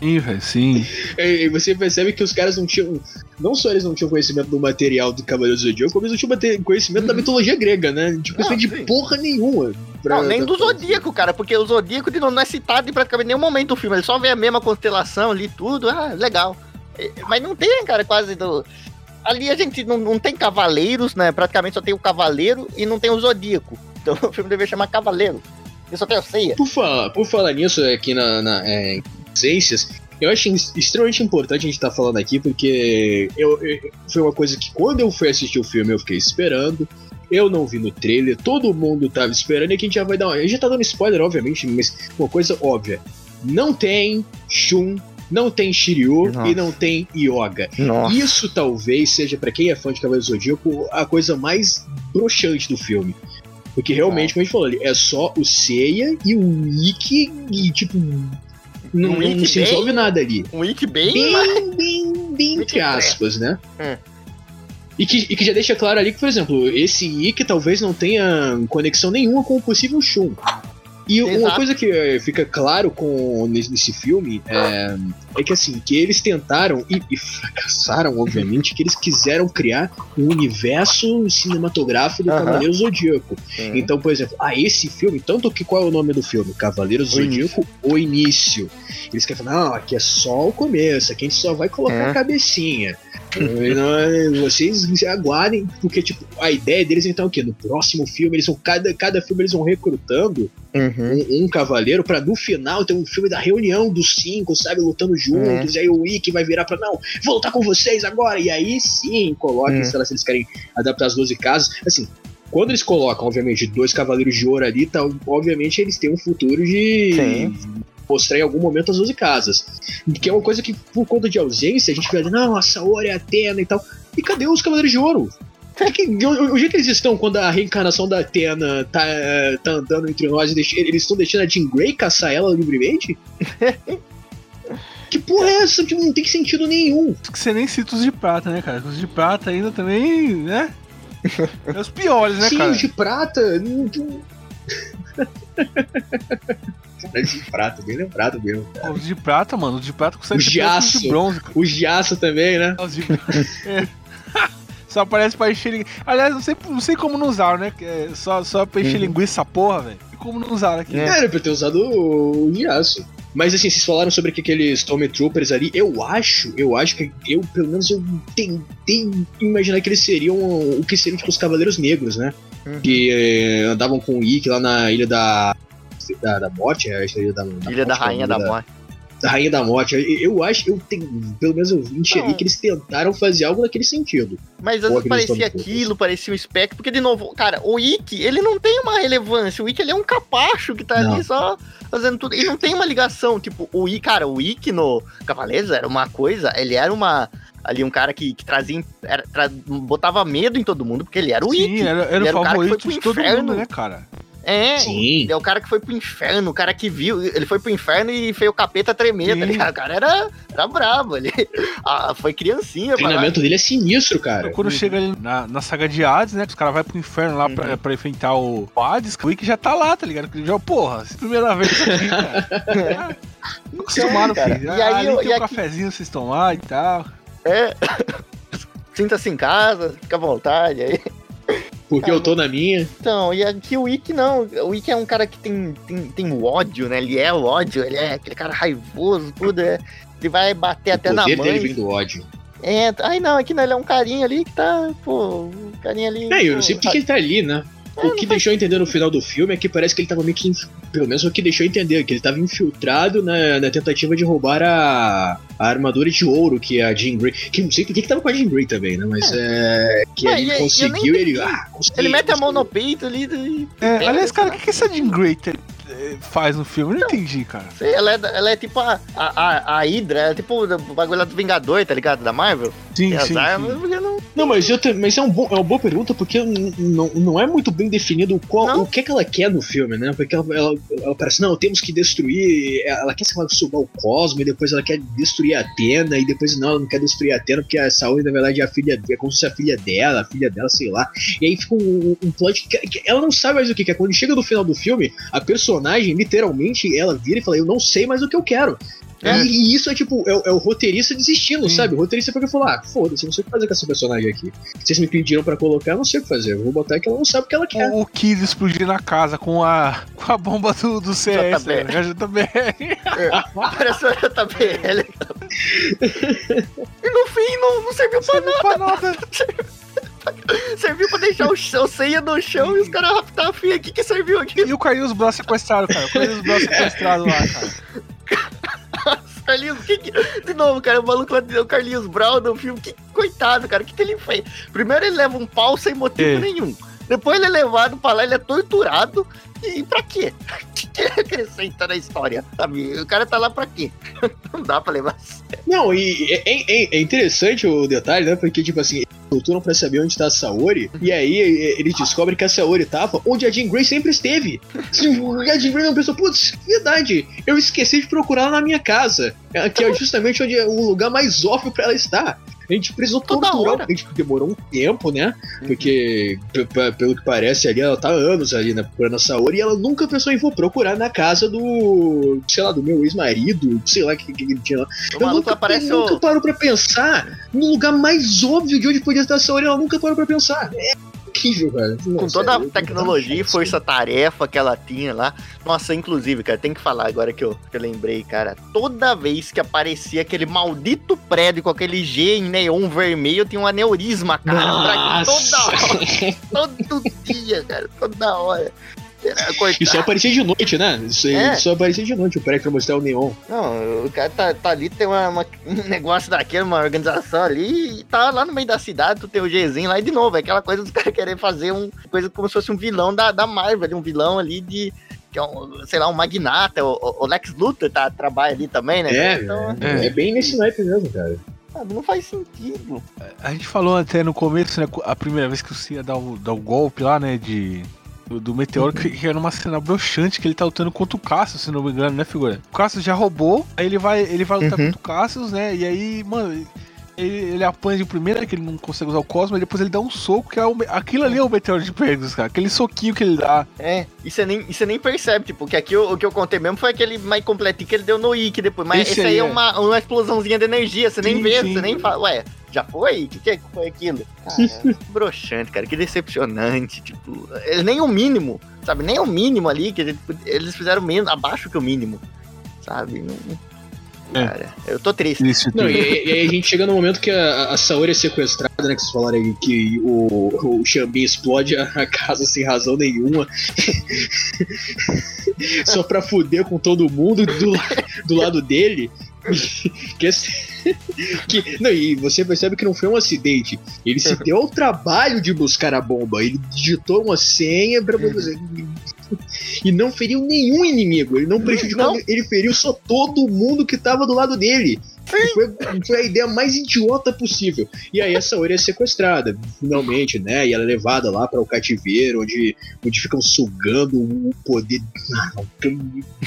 Speaker 2: Sim, velho, sim.
Speaker 5: E você percebe que os caras não tinham. Não só eles não tinham conhecimento do material do Cavaleiro do Zodíaco, como eles não tinham conhecimento da mitologia grega, né? Tipo,
Speaker 3: Não,
Speaker 5: de
Speaker 3: sim.
Speaker 5: porra nenhuma. pra-
Speaker 3: Não, nem do Zodíaco, cara, porque o Zodíaco de novo, não é citado em praticamente nenhum momento do filme. Ele só vê a mesma constelação ali, tudo. Ah, legal. É, Mas não tem, cara, quase do. Ali a gente não, não tem cavaleiros, né? Praticamente só tem o cavaleiro e não tem o Zodíaco. Então o filme deveria chamar Cavaleiro. E só a ceia.
Speaker 5: Por falar, por falar nisso aqui na, na é, em ciências, eu acho extremamente importante a gente estar falando aqui, porque eu, eu- foi uma coisa que quando eu fui assistir o filme eu fiquei esperando. Eu não vi no trailer, todo mundo tava esperando e que a gente já vai dar uma. A gente já tá dando spoiler, obviamente, mas uma coisa óbvia. Não tem Shun, não tem Shiryu
Speaker 3: Nossa.
Speaker 5: e não tem Yoga.
Speaker 3: Nossa.
Speaker 5: Isso talvez seja, pra quem é fã de Cavaleiro do Zodíaco, a coisa mais broxante do filme. Porque realmente, como a gente falou ali, é só o Seiya e o Ikki e, tipo, não,
Speaker 3: Um
Speaker 5: não
Speaker 3: Ikki
Speaker 5: se
Speaker 3: bem-
Speaker 5: resolve nada ali.
Speaker 3: Um Wiki bem. mas-
Speaker 5: Bem, bem, bem, entre aspas, né?
Speaker 3: É.
Speaker 5: E que, e que já deixa claro ali que, por exemplo, esse Ikki talvez não tenha conexão nenhuma com o possível Shun. E uma
Speaker 3: Exato.
Speaker 5: coisa que eh, fica claro com nesse, filme é, é que assim, que eles tentaram e, e fracassaram, obviamente, que eles quiseram criar um universo cinematográfico do
Speaker 3: Aham.
Speaker 5: Cavaleiro Zodíaco.
Speaker 3: Sim.
Speaker 5: Então, por exemplo, ah, esse filme, tanto que qual é o nome do filme? Cavaleiro
Speaker 3: início.
Speaker 5: Zodíaco, o início. Eles querem falar, não, aqui é só o começo, aqui a gente só vai colocar
Speaker 3: É.
Speaker 5: a cabecinha. É- vocês aguardem, porque tipo, a ideia deles então é o quê? No próximo filme, eles vão, cada, cada filme eles vão recrutando
Speaker 3: Uhum.
Speaker 5: um, um cavaleiro pra no final ter um filme da reunião dos cinco, sabe, lutando juntos,
Speaker 3: É.
Speaker 5: e aí o Ikki vai virar pra, não, vou lutar com vocês agora, e aí sim, coloquem,
Speaker 3: Hum.
Speaker 5: sei lá, se eles querem adaptar as 12 casas, assim, quando eles colocam, obviamente, dois cavaleiros de ouro ali, tá, obviamente eles têm um futuro de
Speaker 3: Sim.
Speaker 5: Mostrar em algum momento as 12 casas. Que é uma coisa que, por conta de ausência, a gente fica, não, a Saori é a Atena e tal. E cadê os Cavaleiros de Ouro? É que, o, o jeito que eles estão quando a reencarnação da Atena tá, tá andando entre nós, e eles estão deixando a Jean Grey caçar ela livremente? que porra é essa? Tipo, Não tem sentido nenhum.
Speaker 2: Que você nem cita os de prata, né, cara? Os de prata ainda também, né? É os piores, né,
Speaker 5: Sim,
Speaker 2: cara?
Speaker 5: os de prata. não- não- Cara, de prata, bem lembrado mesmo.
Speaker 2: Os de prata, mano, os de prata conseguem
Speaker 5: Os
Speaker 2: ser
Speaker 5: de aço.
Speaker 2: de bronze, cara.
Speaker 5: Os de aço também, né?
Speaker 2: Os de... É. Só aparece pra encher linguiça. Aliás, não sei, não sei como não usaram, né? Que é Só, só pra encher
Speaker 3: Uhum.
Speaker 2: linguiça essa porra, velho. E Como não usaram aqui?
Speaker 3: É.
Speaker 5: Era pra eu ter usado o de aço. Mas assim, vocês falaram sobre que aqueles Stormtroopers ali, eu acho, eu acho que eu, pelo menos, eu tentei imaginar que eles seriam o que seriam tipo os Cavaleiros Negros, né?
Speaker 3: Uhum.
Speaker 5: Que eh, andavam com o Ikki lá na Ilha da. Da, da Morte, é a Ilha da, da
Speaker 3: Ilha da
Speaker 5: Morte,
Speaker 3: Rainha da
Speaker 5: Ilha
Speaker 3: Morte.
Speaker 5: da Rainha da Morte. Eu, eu acho, eu tenho, pelo menos eu enxerguei
Speaker 3: Não.
Speaker 5: que eles tentaram fazer algo naquele sentido.
Speaker 3: Mas
Speaker 5: Ou
Speaker 3: às vezes
Speaker 5: aqueles
Speaker 3: parecia aquilo, parecia um espectro, porque de novo, cara, o Ikki, ele não tem uma relevância, o Ikki ele é um capacho que tá
Speaker 5: Não.
Speaker 3: ali só fazendo tudo, e não tem uma ligação, tipo, o Ikki, cara, o Ikki no Cavaleiros era uma coisa, ele era uma, ali um cara que, que trazia, era, tra- botava medo em todo mundo, porque ele era o
Speaker 2: Sim,
Speaker 3: Ikki,
Speaker 2: era, era
Speaker 3: Ele
Speaker 2: o
Speaker 3: era o cara que foi
Speaker 2: favorito
Speaker 3: pro
Speaker 2: de todo
Speaker 3: inferno.
Speaker 2: mundo, né, cara?
Speaker 3: É,
Speaker 5: Sim.
Speaker 3: ele é o cara que foi pro inferno, o cara que viu, ele foi pro inferno e fez o capeta tremer,
Speaker 2: Sim.
Speaker 3: tá ligado? O cara era, era brabo, ele ah, foi criancinha,
Speaker 5: O treinamento dele é sinistro, cara.
Speaker 2: Quando chega ali na, na saga de Hades, né? Que os caras vão pro inferno lá pra,
Speaker 3: Uhum.
Speaker 2: pra enfrentar o Hades, o Ikki já tá lá, tá ligado? Já, porra, essa é a primeira vez aqui, cara. Não acostumaram,
Speaker 3: cara.
Speaker 2: filho.
Speaker 3: E aí
Speaker 2: ali
Speaker 3: eu-
Speaker 2: tem
Speaker 3: e
Speaker 2: um
Speaker 3: aqui-
Speaker 2: cafezinho pra vocês tomar e tal.
Speaker 3: É. Sinta-se em casa, fica à vontade aí.
Speaker 5: Porque eu tô na minha.
Speaker 3: Então, e aqui o Ikki não. O Ikki é um cara que tem, tem, tem o ódio, né? Ele é o ódio, ele é aquele cara raivoso, tudo. É, ele vai bater até
Speaker 5: o
Speaker 3: na
Speaker 5: poder dele vem
Speaker 3: mãe.
Speaker 5: do ódio.
Speaker 3: entra. Ai, não, aqui não, ele é um carinha ali que tá, pô, um carinha ali.
Speaker 5: É, eu não sei porque que ele tá ali, né? O que deixou entender no final do filme é que parece que ele tava meio que. inf- Pelo menos o que deixou entender, que ele tava infiltrado na, na tentativa de roubar a, a armadura de ouro que a Jean Grey. Que não sei por que que tava com a Jean Grey também, né? Mas é. que
Speaker 3: É,
Speaker 5: ele
Speaker 3: e- e
Speaker 5: conseguiu ele.
Speaker 3: entendi.
Speaker 5: Ah, consegui,
Speaker 3: Ele mete a mão
Speaker 5: consegui.
Speaker 3: no peito ali e.
Speaker 2: É, aliás, cara, o que, que essa Jean Grey faz no filme? Eu não entendi, cara.
Speaker 3: Sei, ela é, ela é tipo a, a, a, Hydra, ela é tipo o bagulho lá do Vingador, tá ligado? Da Marvel.
Speaker 2: Sim, sim,
Speaker 3: armas,
Speaker 2: sim.
Speaker 3: Não.
Speaker 5: Mas, eu te- mas é, um bom- é uma boa pergunta porque não, não é muito bem definido qual,
Speaker 3: Não.
Speaker 5: o que, é que ela quer no filme, né? Porque ela, ela, ela parece, não, temos que destruir. Ela quer sei lá, subar o cosmo, e depois ela quer destruir a Atena, e depois não, ela não quer destruir a Atena, porque a Saori, na verdade, é a filha é como se fosse a filha dela, a filha dela, sei lá. E aí fica um, um plot que, que ela não sabe mais o que que é. Quando chega no final do filme, a personagem, literalmente, ela vira e fala, eu não sei mais o que eu quero.
Speaker 3: É.
Speaker 5: E, e isso é tipo, é, o- é o roteirista desistindo,
Speaker 2: Sim.
Speaker 5: sabe? O roteirista foi que falou: ah, foda-se, eu não sei o que fazer com essa personagem aqui. Vocês me pediram pra colocar, eu não sei o que fazer. Eu vou botar que ela não sabe o que ela quer.
Speaker 2: O, Kid explodir na casa com a, com a bomba do, do CS,
Speaker 3: JBL.
Speaker 2: né? JBL.
Speaker 3: Parece o JBL. e no fim não, não serviu pra nada.
Speaker 2: Pra nada.
Speaker 3: Serviu pra deixar o, chão, ceia no chão e os caras raptar a filha. O que que serviu aqui?
Speaker 2: E o Carlinhos Bros sequestrado, cara. O Carlinhos Bros sequestrado lá, cara.
Speaker 3: Carlinhos, que que... De novo, cara, o maluco lá, o Carlinhos Brown no filme, que coitado, cara, o que, que ele fez? Primeiro ele leva um pau sem motivo
Speaker 2: É.
Speaker 3: nenhum. Depois ele é levado pra lá, ele é torturado. E pra quê? O que ele acrescenta na história? Sabe? O cara tá lá pra quê? Não dá pra levar. sério.
Speaker 5: Não, e é, é- é interessante o detalhe, né? Porque, tipo assim, torturam pra saber onde tá a Saori, e aí eles descobrem que a Saori tava onde a Jean Grey sempre esteve. A Jean Grey não pensou, putz, verdade, eu esqueci de procurar ela na minha casa, é, que é justamente onde é o lugar mais óbvio pra ela estar. A gente precisou
Speaker 3: Toda
Speaker 5: torturar,
Speaker 3: hora.
Speaker 5: a gente demorou um tempo, né? Porque, p- p- pelo que parece ali, ela tá anos ali, né, procurando a Saori, e ela nunca pensou em vou procurar na casa do, sei lá, do meu ex-marido, sei lá o que, que ele tinha lá.
Speaker 3: O maluco aparece
Speaker 5: nunca
Speaker 3: o.
Speaker 5: parou pra pensar no lugar mais óbvio de onde podia estar a Saori, ela nunca parou pra pensar. É incrível, cara.
Speaker 3: Com toda a tecnologia e força-tarefa que ela tinha lá. Nossa, inclusive, cara, tem que falar agora que eu, que eu lembrei, cara. Toda vez que aparecia aquele maldito prédio com aquele G em neon vermelho, tinha um aneurisma, cara. Toda hora. Todo dia, cara. Toda hora. Era coitado.
Speaker 5: E só aparecia de noite, né? Isso,
Speaker 3: É.
Speaker 5: só aparecia de noite, o prédio pra mostrar o neon.
Speaker 3: Não, o cara tá, tá ali, tem uma, uma- um negócio daquele, uma organização ali, e tá lá no meio da cidade, tu tem o Gzinho lá, e de novo, é aquela coisa dos caras querer fazer um coisa como se fosse um vilão da, da Marvel, um vilão ali de. Que é um, sei lá, um magnata, o, o Lex Luthor tá, trabalha ali também, né?
Speaker 5: É,
Speaker 3: então,
Speaker 5: é, bem nesse naipe mesmo, cara.
Speaker 3: sabe, não faz sentido.
Speaker 2: A gente falou até no começo, né? A primeira vez que o Cia dá o, dá o golpe lá, né? De. Do, do meteoro, que, que era uma cena broxante que ele tá lutando contra o Cassius, se não me engano, né, figura? O Cassius já roubou, aí ele vai, ele vai lutar
Speaker 3: Uhum.
Speaker 2: contra o Cassius, né? E aí, mano, ele, ele apanha de primeira, que ele não consegue usar o Cosmo, e depois ele dá um soco, que é o, aquilo ali é o meteoro de Pegasus, cara. Aquele soquinho que ele dá.
Speaker 3: É, e você nem, e você nem percebe, tipo, que aqui o, o que eu contei mesmo foi aquele mais completinho que ele deu no Ike depois. Mas
Speaker 2: Esse
Speaker 3: esse, aí
Speaker 2: aí
Speaker 3: é
Speaker 2: é.
Speaker 3: uma, uma explosãozinha de energia, você nem
Speaker 2: Sim,
Speaker 3: vê,
Speaker 2: sim.
Speaker 3: você nem fala, ué, já foi? O que, que é que foi aquilo? Cara, broxante, cara, que decepcionante, tipo, eles nem o mínimo, sabe? Nem o mínimo ali, que eles, eles fizeram menos, abaixo que o mínimo, sabe? Não-
Speaker 2: É.
Speaker 3: Cara, eu tô triste.
Speaker 2: Isso
Speaker 5: Não, e, e aí a gente chega no momento que a, a Saori é sequestrada, né? Que vocês falaram aí que o, o Xambin explode a, a casa sem razão nenhuma. Só pra fuder com todo mundo do, do lado dele. que, que- não, e você percebe que não foi um acidente. Ele se deu ao trabalho de buscar a bomba. Ele digitou uma senha pra você. E não feriu nenhum inimigo. Ele não prejudicou.
Speaker 3: Não.
Speaker 5: Ele feriu só todo mundo que tava do lado dele. Foi, foi a ideia mais idiota possível. E aí a Saori é sequestrada, finalmente, né? E ela é levada lá para o cativeiro, onde, onde ficam sugando o poder. Ah, que, eu,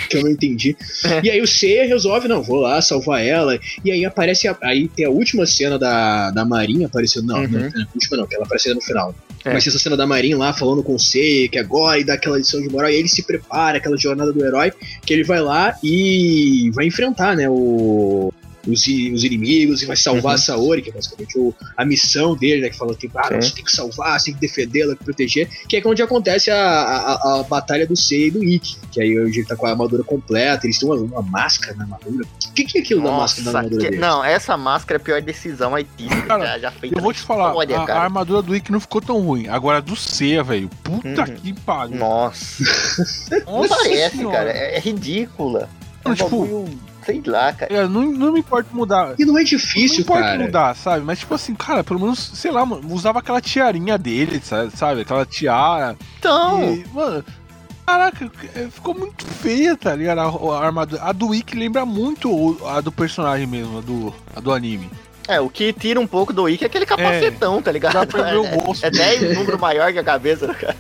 Speaker 5: que eu não entendi.
Speaker 3: É.
Speaker 5: E aí o Seiya resolve, não, vou lá salvar ela. E aí aparece. a- aí tem a última cena da, da Marinha aparecendo. Não,
Speaker 3: Uhum.
Speaker 5: não, última não, que ela aparece no final.
Speaker 3: É.
Speaker 5: Mas tem essa cena da Marinha lá falando com o Seiya, que agora e dá aquela lição de moral, e aí ele se prepara, aquela jornada do herói, que ele vai lá e vai enfrentar, né, o, os, os inimigos e vai salvar
Speaker 3: Uhum.
Speaker 5: a Saori, que é basicamente o- a missão dele, né? Que fala tipo, ah, você tem que salvar, você tem que defendê-la, que proteger, que é onde acontece a, a, a batalha do Sei e do Ikki, que aí hoje ele tá com a armadura completa, eles têm uma, uma máscara na armadura. O que, que é aquilo da máscara na
Speaker 3: Nossa,
Speaker 5: armadura
Speaker 3: que-
Speaker 5: dele?
Speaker 3: não, essa máscara é a pior decisão artística
Speaker 2: Cara,
Speaker 3: já, já feita.
Speaker 2: Eu vou te falar,
Speaker 3: história,
Speaker 2: a, a armadura do Ikki não ficou tão ruim. Agora a do Seiya, velho. Puta
Speaker 3: Uhum.
Speaker 2: que pariu.
Speaker 3: Nossa, não
Speaker 2: Nossa
Speaker 3: parece,
Speaker 2: senhora.
Speaker 3: cara. É, é ridícula. É um
Speaker 2: Não, tipo-
Speaker 3: bagulho, sei lá, cara.
Speaker 2: É, não, não me importa mudar.
Speaker 5: E não é
Speaker 2: não
Speaker 5: difícil,
Speaker 2: importa
Speaker 5: cara.
Speaker 2: mudar, sabe? Mas, tipo assim, cara, pelo menos, sei lá, mano, usava aquela tiarinha dele, sabe? Aquela tiara.
Speaker 3: Então,
Speaker 2: E, mano, caraca, é, ficou muito feia, tá ligado? A, a armadura. A do Ikki lembra muito a do personagem mesmo, a do, a do anime.
Speaker 3: é, o que tira um pouco do Ikki é aquele capacetão, tá ligado?
Speaker 2: Dá pra ver o
Speaker 3: É-
Speaker 2: rosto.
Speaker 3: É 10 número maior que a cabeça do cara.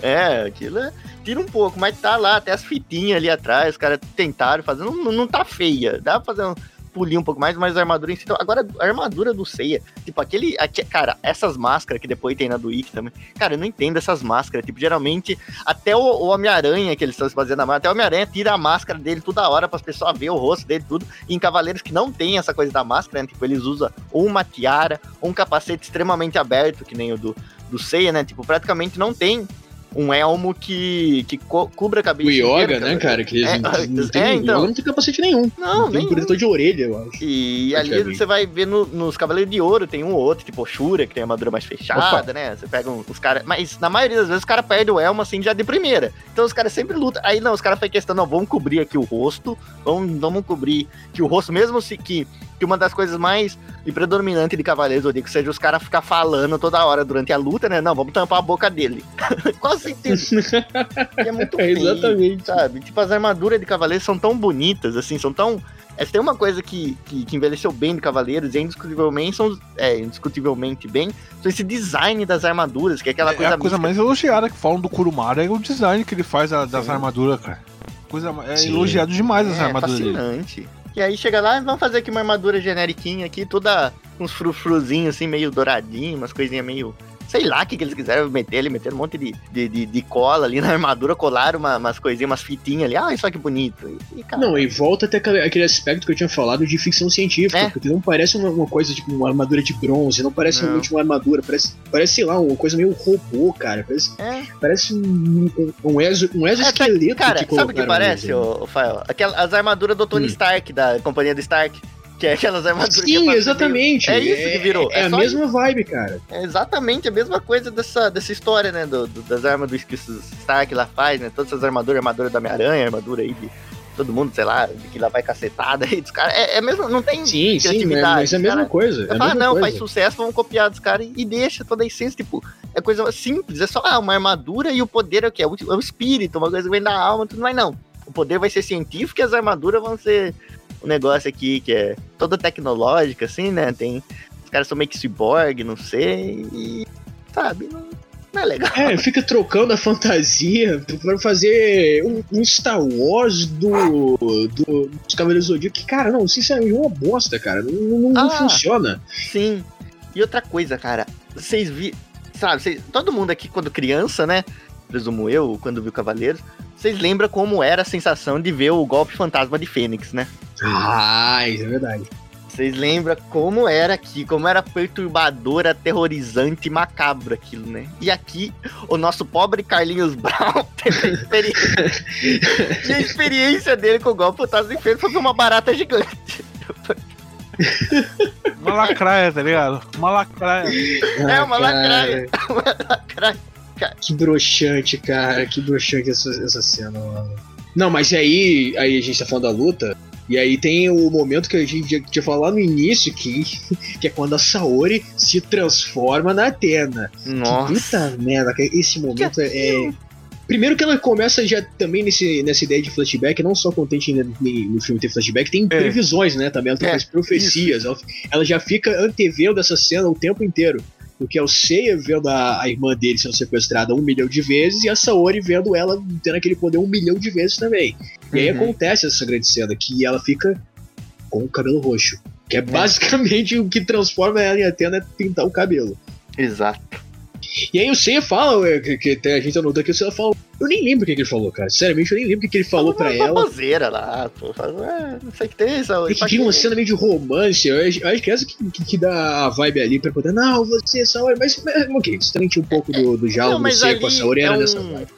Speaker 3: É, aquilo é- tira um pouco, mas tá lá, até as fitinhas ali atrás, os caras tentaram fazer, não, não tá feia, dá pra fazer um pulinho um pouco mais, mas a armadura em si, então, agora a armadura do Seiya, tipo aquele, aque- cara, essas máscaras que depois tem na do Ikki também, cara, eu não entendo essas máscaras, tipo, geralmente, até o, o Homem-Aranha que eles estão se fazendo na máscara, até o Homem-Aranha tira a máscara dele toda hora para as pessoas verem o rosto dele, tudo, e em Cavaleiros que não tem essa coisa da máscara, né, tipo, eles usam uma tiara, um capacete extremamente aberto, que nem o do, do Seiya, né, tipo, praticamente não tem um elmo que, que co cubra a
Speaker 5: O
Speaker 3: cabeça
Speaker 5: Yoga,
Speaker 3: inteira,
Speaker 5: né, cara? Que eles
Speaker 3: É,
Speaker 5: não, não
Speaker 3: é,
Speaker 5: tem,
Speaker 3: então.
Speaker 5: o Yoga não tem capacete nenhum.
Speaker 3: Não,
Speaker 5: tem
Speaker 3: nem-
Speaker 5: protetor de orelha, eu acho.
Speaker 3: E ali você vai ver no- nos Cavaleiros de Ouro, tem um ou outro, tipo Shura, que tem a armadura mais fechada, né? Você pega um- os caras. Mas na maioria das vezes os caras perdem o elmo assim já de primeira. Então os caras sempre lutam. Aí não, os caras fazem questão, não, vamos cobrir aqui o rosto, vamos, vamos cobrir que o rosto, mesmo se que, que uma das coisas mais predominante de Cavaleiros do Zodíaco seja os caras ficar falando toda hora durante a luta, né? Não, vamos tampar a boca dele. Qual o sentido? E é muito
Speaker 5: É,
Speaker 3: feio,
Speaker 5: exatamente.
Speaker 3: sabe? Tipo, as armaduras de Cavaleiros são tão bonitas, assim, são tão. É, tem uma coisa que, que, que envelheceu bem de Cavaleiros e indiscutivelmente são. É, indiscutivelmente bem, são esse design das armaduras, que é aquela
Speaker 2: É
Speaker 3: coisa.
Speaker 2: a coisa mais elogiada que falam do Kurumara é o design que ele faz a- das
Speaker 3: Sim.
Speaker 2: armaduras, cara. Coisa, é
Speaker 5: Sim.
Speaker 2: elogiado demais as
Speaker 3: É,
Speaker 2: armaduras dele.
Speaker 3: E aí chega lá, vamos fazer aqui uma armadura generiquinha aqui, toda uns frufruzinhos assim, meio douradinho, umas coisinhas meio. Sei lá o que, que eles quiseram meter ali, meteram um monte de, de, de, de cola ali na armadura, colaram uma- umas coisinhas, umas fitinhas ali. Ah, isso aqui bonito. E, e,
Speaker 5: Não, e volta até aquele aspecto que eu tinha falado de ficção científica,
Speaker 3: É.
Speaker 5: porque não parece uma, uma coisa tipo uma armadura de bronze, não parece
Speaker 3: Não.
Speaker 5: realmente uma armadura, parece, parece, sei lá, uma coisa meio robô, cara. Parece,
Speaker 3: é.
Speaker 5: parece um, um, um, exo, um exoesqueleto
Speaker 3: Cara,
Speaker 5: que
Speaker 3: sabe o que parece,
Speaker 5: ali, né?
Speaker 3: ô Fael? Aquela, as armaduras do Tony
Speaker 5: Hum.
Speaker 3: Stark, da companhia do Stark. Que é aquelas armaduras
Speaker 5: Sim, exatamente.
Speaker 3: É isso que virou,
Speaker 5: É,
Speaker 3: é
Speaker 5: a mesma vibe, cara.
Speaker 3: É exatamente a mesma coisa dessa, dessa história, né? do- do- das armas do que o Stark lá faz, né? Todas essas armaduras, armadura da Homem-Aranha, armadura aí de todo mundo, sei lá, de que lá vai cacetada aí dos caras. É, é mesmo, não tem.
Speaker 5: Sim, sim, mas é a mesma
Speaker 3: cara.
Speaker 5: coisa. É
Speaker 3: Eu
Speaker 5: a
Speaker 3: falo,
Speaker 5: mesma
Speaker 3: não,
Speaker 5: coisa.
Speaker 3: faz sucesso, vamos copiar dos caras e, e deixa toda a essência, tipo, é coisa simples, é só ah, uma armadura e o poder é o que? É o, é o espírito, uma coisa que vem da alma, tudo mais não. O poder vai ser científico e as armaduras vão ser um negócio aqui que é toda tecnológica, assim, né? Tem. Os caras são meio que cyborg, não sei, e. Sabe, não, não é legal.
Speaker 5: É, fica trocando a fantasia pra fazer um, um Star Wars do, do, dos Cavaleiros do Zodíaco. Que, cara, não, sinceramente, é uma bosta, cara. Não, não- não
Speaker 3: Ah.
Speaker 5: funciona.
Speaker 3: Sim. E outra coisa, cara, vocês vi, sabe, vocês- todo mundo aqui quando criança, né? Presumo eu, quando viu Cavaleiros, vocês lembram como era a sensação de ver o golpe fantasma de Fênix, né?
Speaker 5: Ah, isso é verdade.
Speaker 3: Vocês lembram como era aqui, como era perturbador, aterrorizante e macabro aquilo, né? E aqui, o nosso pobre Carlinhos Brown teve a experiência. e a experiência dele com o golpe fantasma de Fênix foi uma barata gigante.
Speaker 2: Uma lacraia, tá ligado? Uma lacraia.
Speaker 3: É uma lacraia. Uma lacraia.
Speaker 5: Que broxante, cara. Que broxante essa, essa cena, mano. Não, mas aí, aí a gente tá falando da luta. E aí tem o momento que a gente tinha falado no início, que, que é quando a Saori se transforma na Atena.
Speaker 3: Nossa.
Speaker 5: Puta merda, cara, esse momento é, é- Primeiro que ela começa já também nesse, nessa ideia de flashback, não só contente no, filme ter flashback, tem previsões, né? Também ela tem
Speaker 3: É,
Speaker 5: as profecias. Ela, ela já fica antevendo essa cena o tempo inteiro. Porque é o Seiya vendo a, a irmã dele sendo sequestrada um milhão de vezes e a Saori vendo ela tendo aquele poder um milhão de vezes também. E aí
Speaker 3: Uhum.
Speaker 5: acontece essa grande cena que ela fica com o cabelo roxo. Que é basicamente o que transforma ela em Atena é pintar o cabelo.
Speaker 3: Exato.
Speaker 5: E aí o Seiya fala, ué, que, que até a gente anotou aqui, o Seiya fala. Eu nem lembro o que, que ele falou, cara. Sinceramente, eu nem lembro o que, que ele falou pra ela.
Speaker 3: baboseira lá, pô. "Ah, não sei o que tem, essa
Speaker 5: E que cria uma cena meio de romance. Eu acho, que é essa que, que, dá a vibe ali pra poder. Não, você, Saori. Mas, mas ok, isso também tinha um pouco do, do diálogo
Speaker 3: Não,
Speaker 5: do Seiya com a Saori,
Speaker 3: é
Speaker 5: era
Speaker 3: um-
Speaker 5: dessa vibe.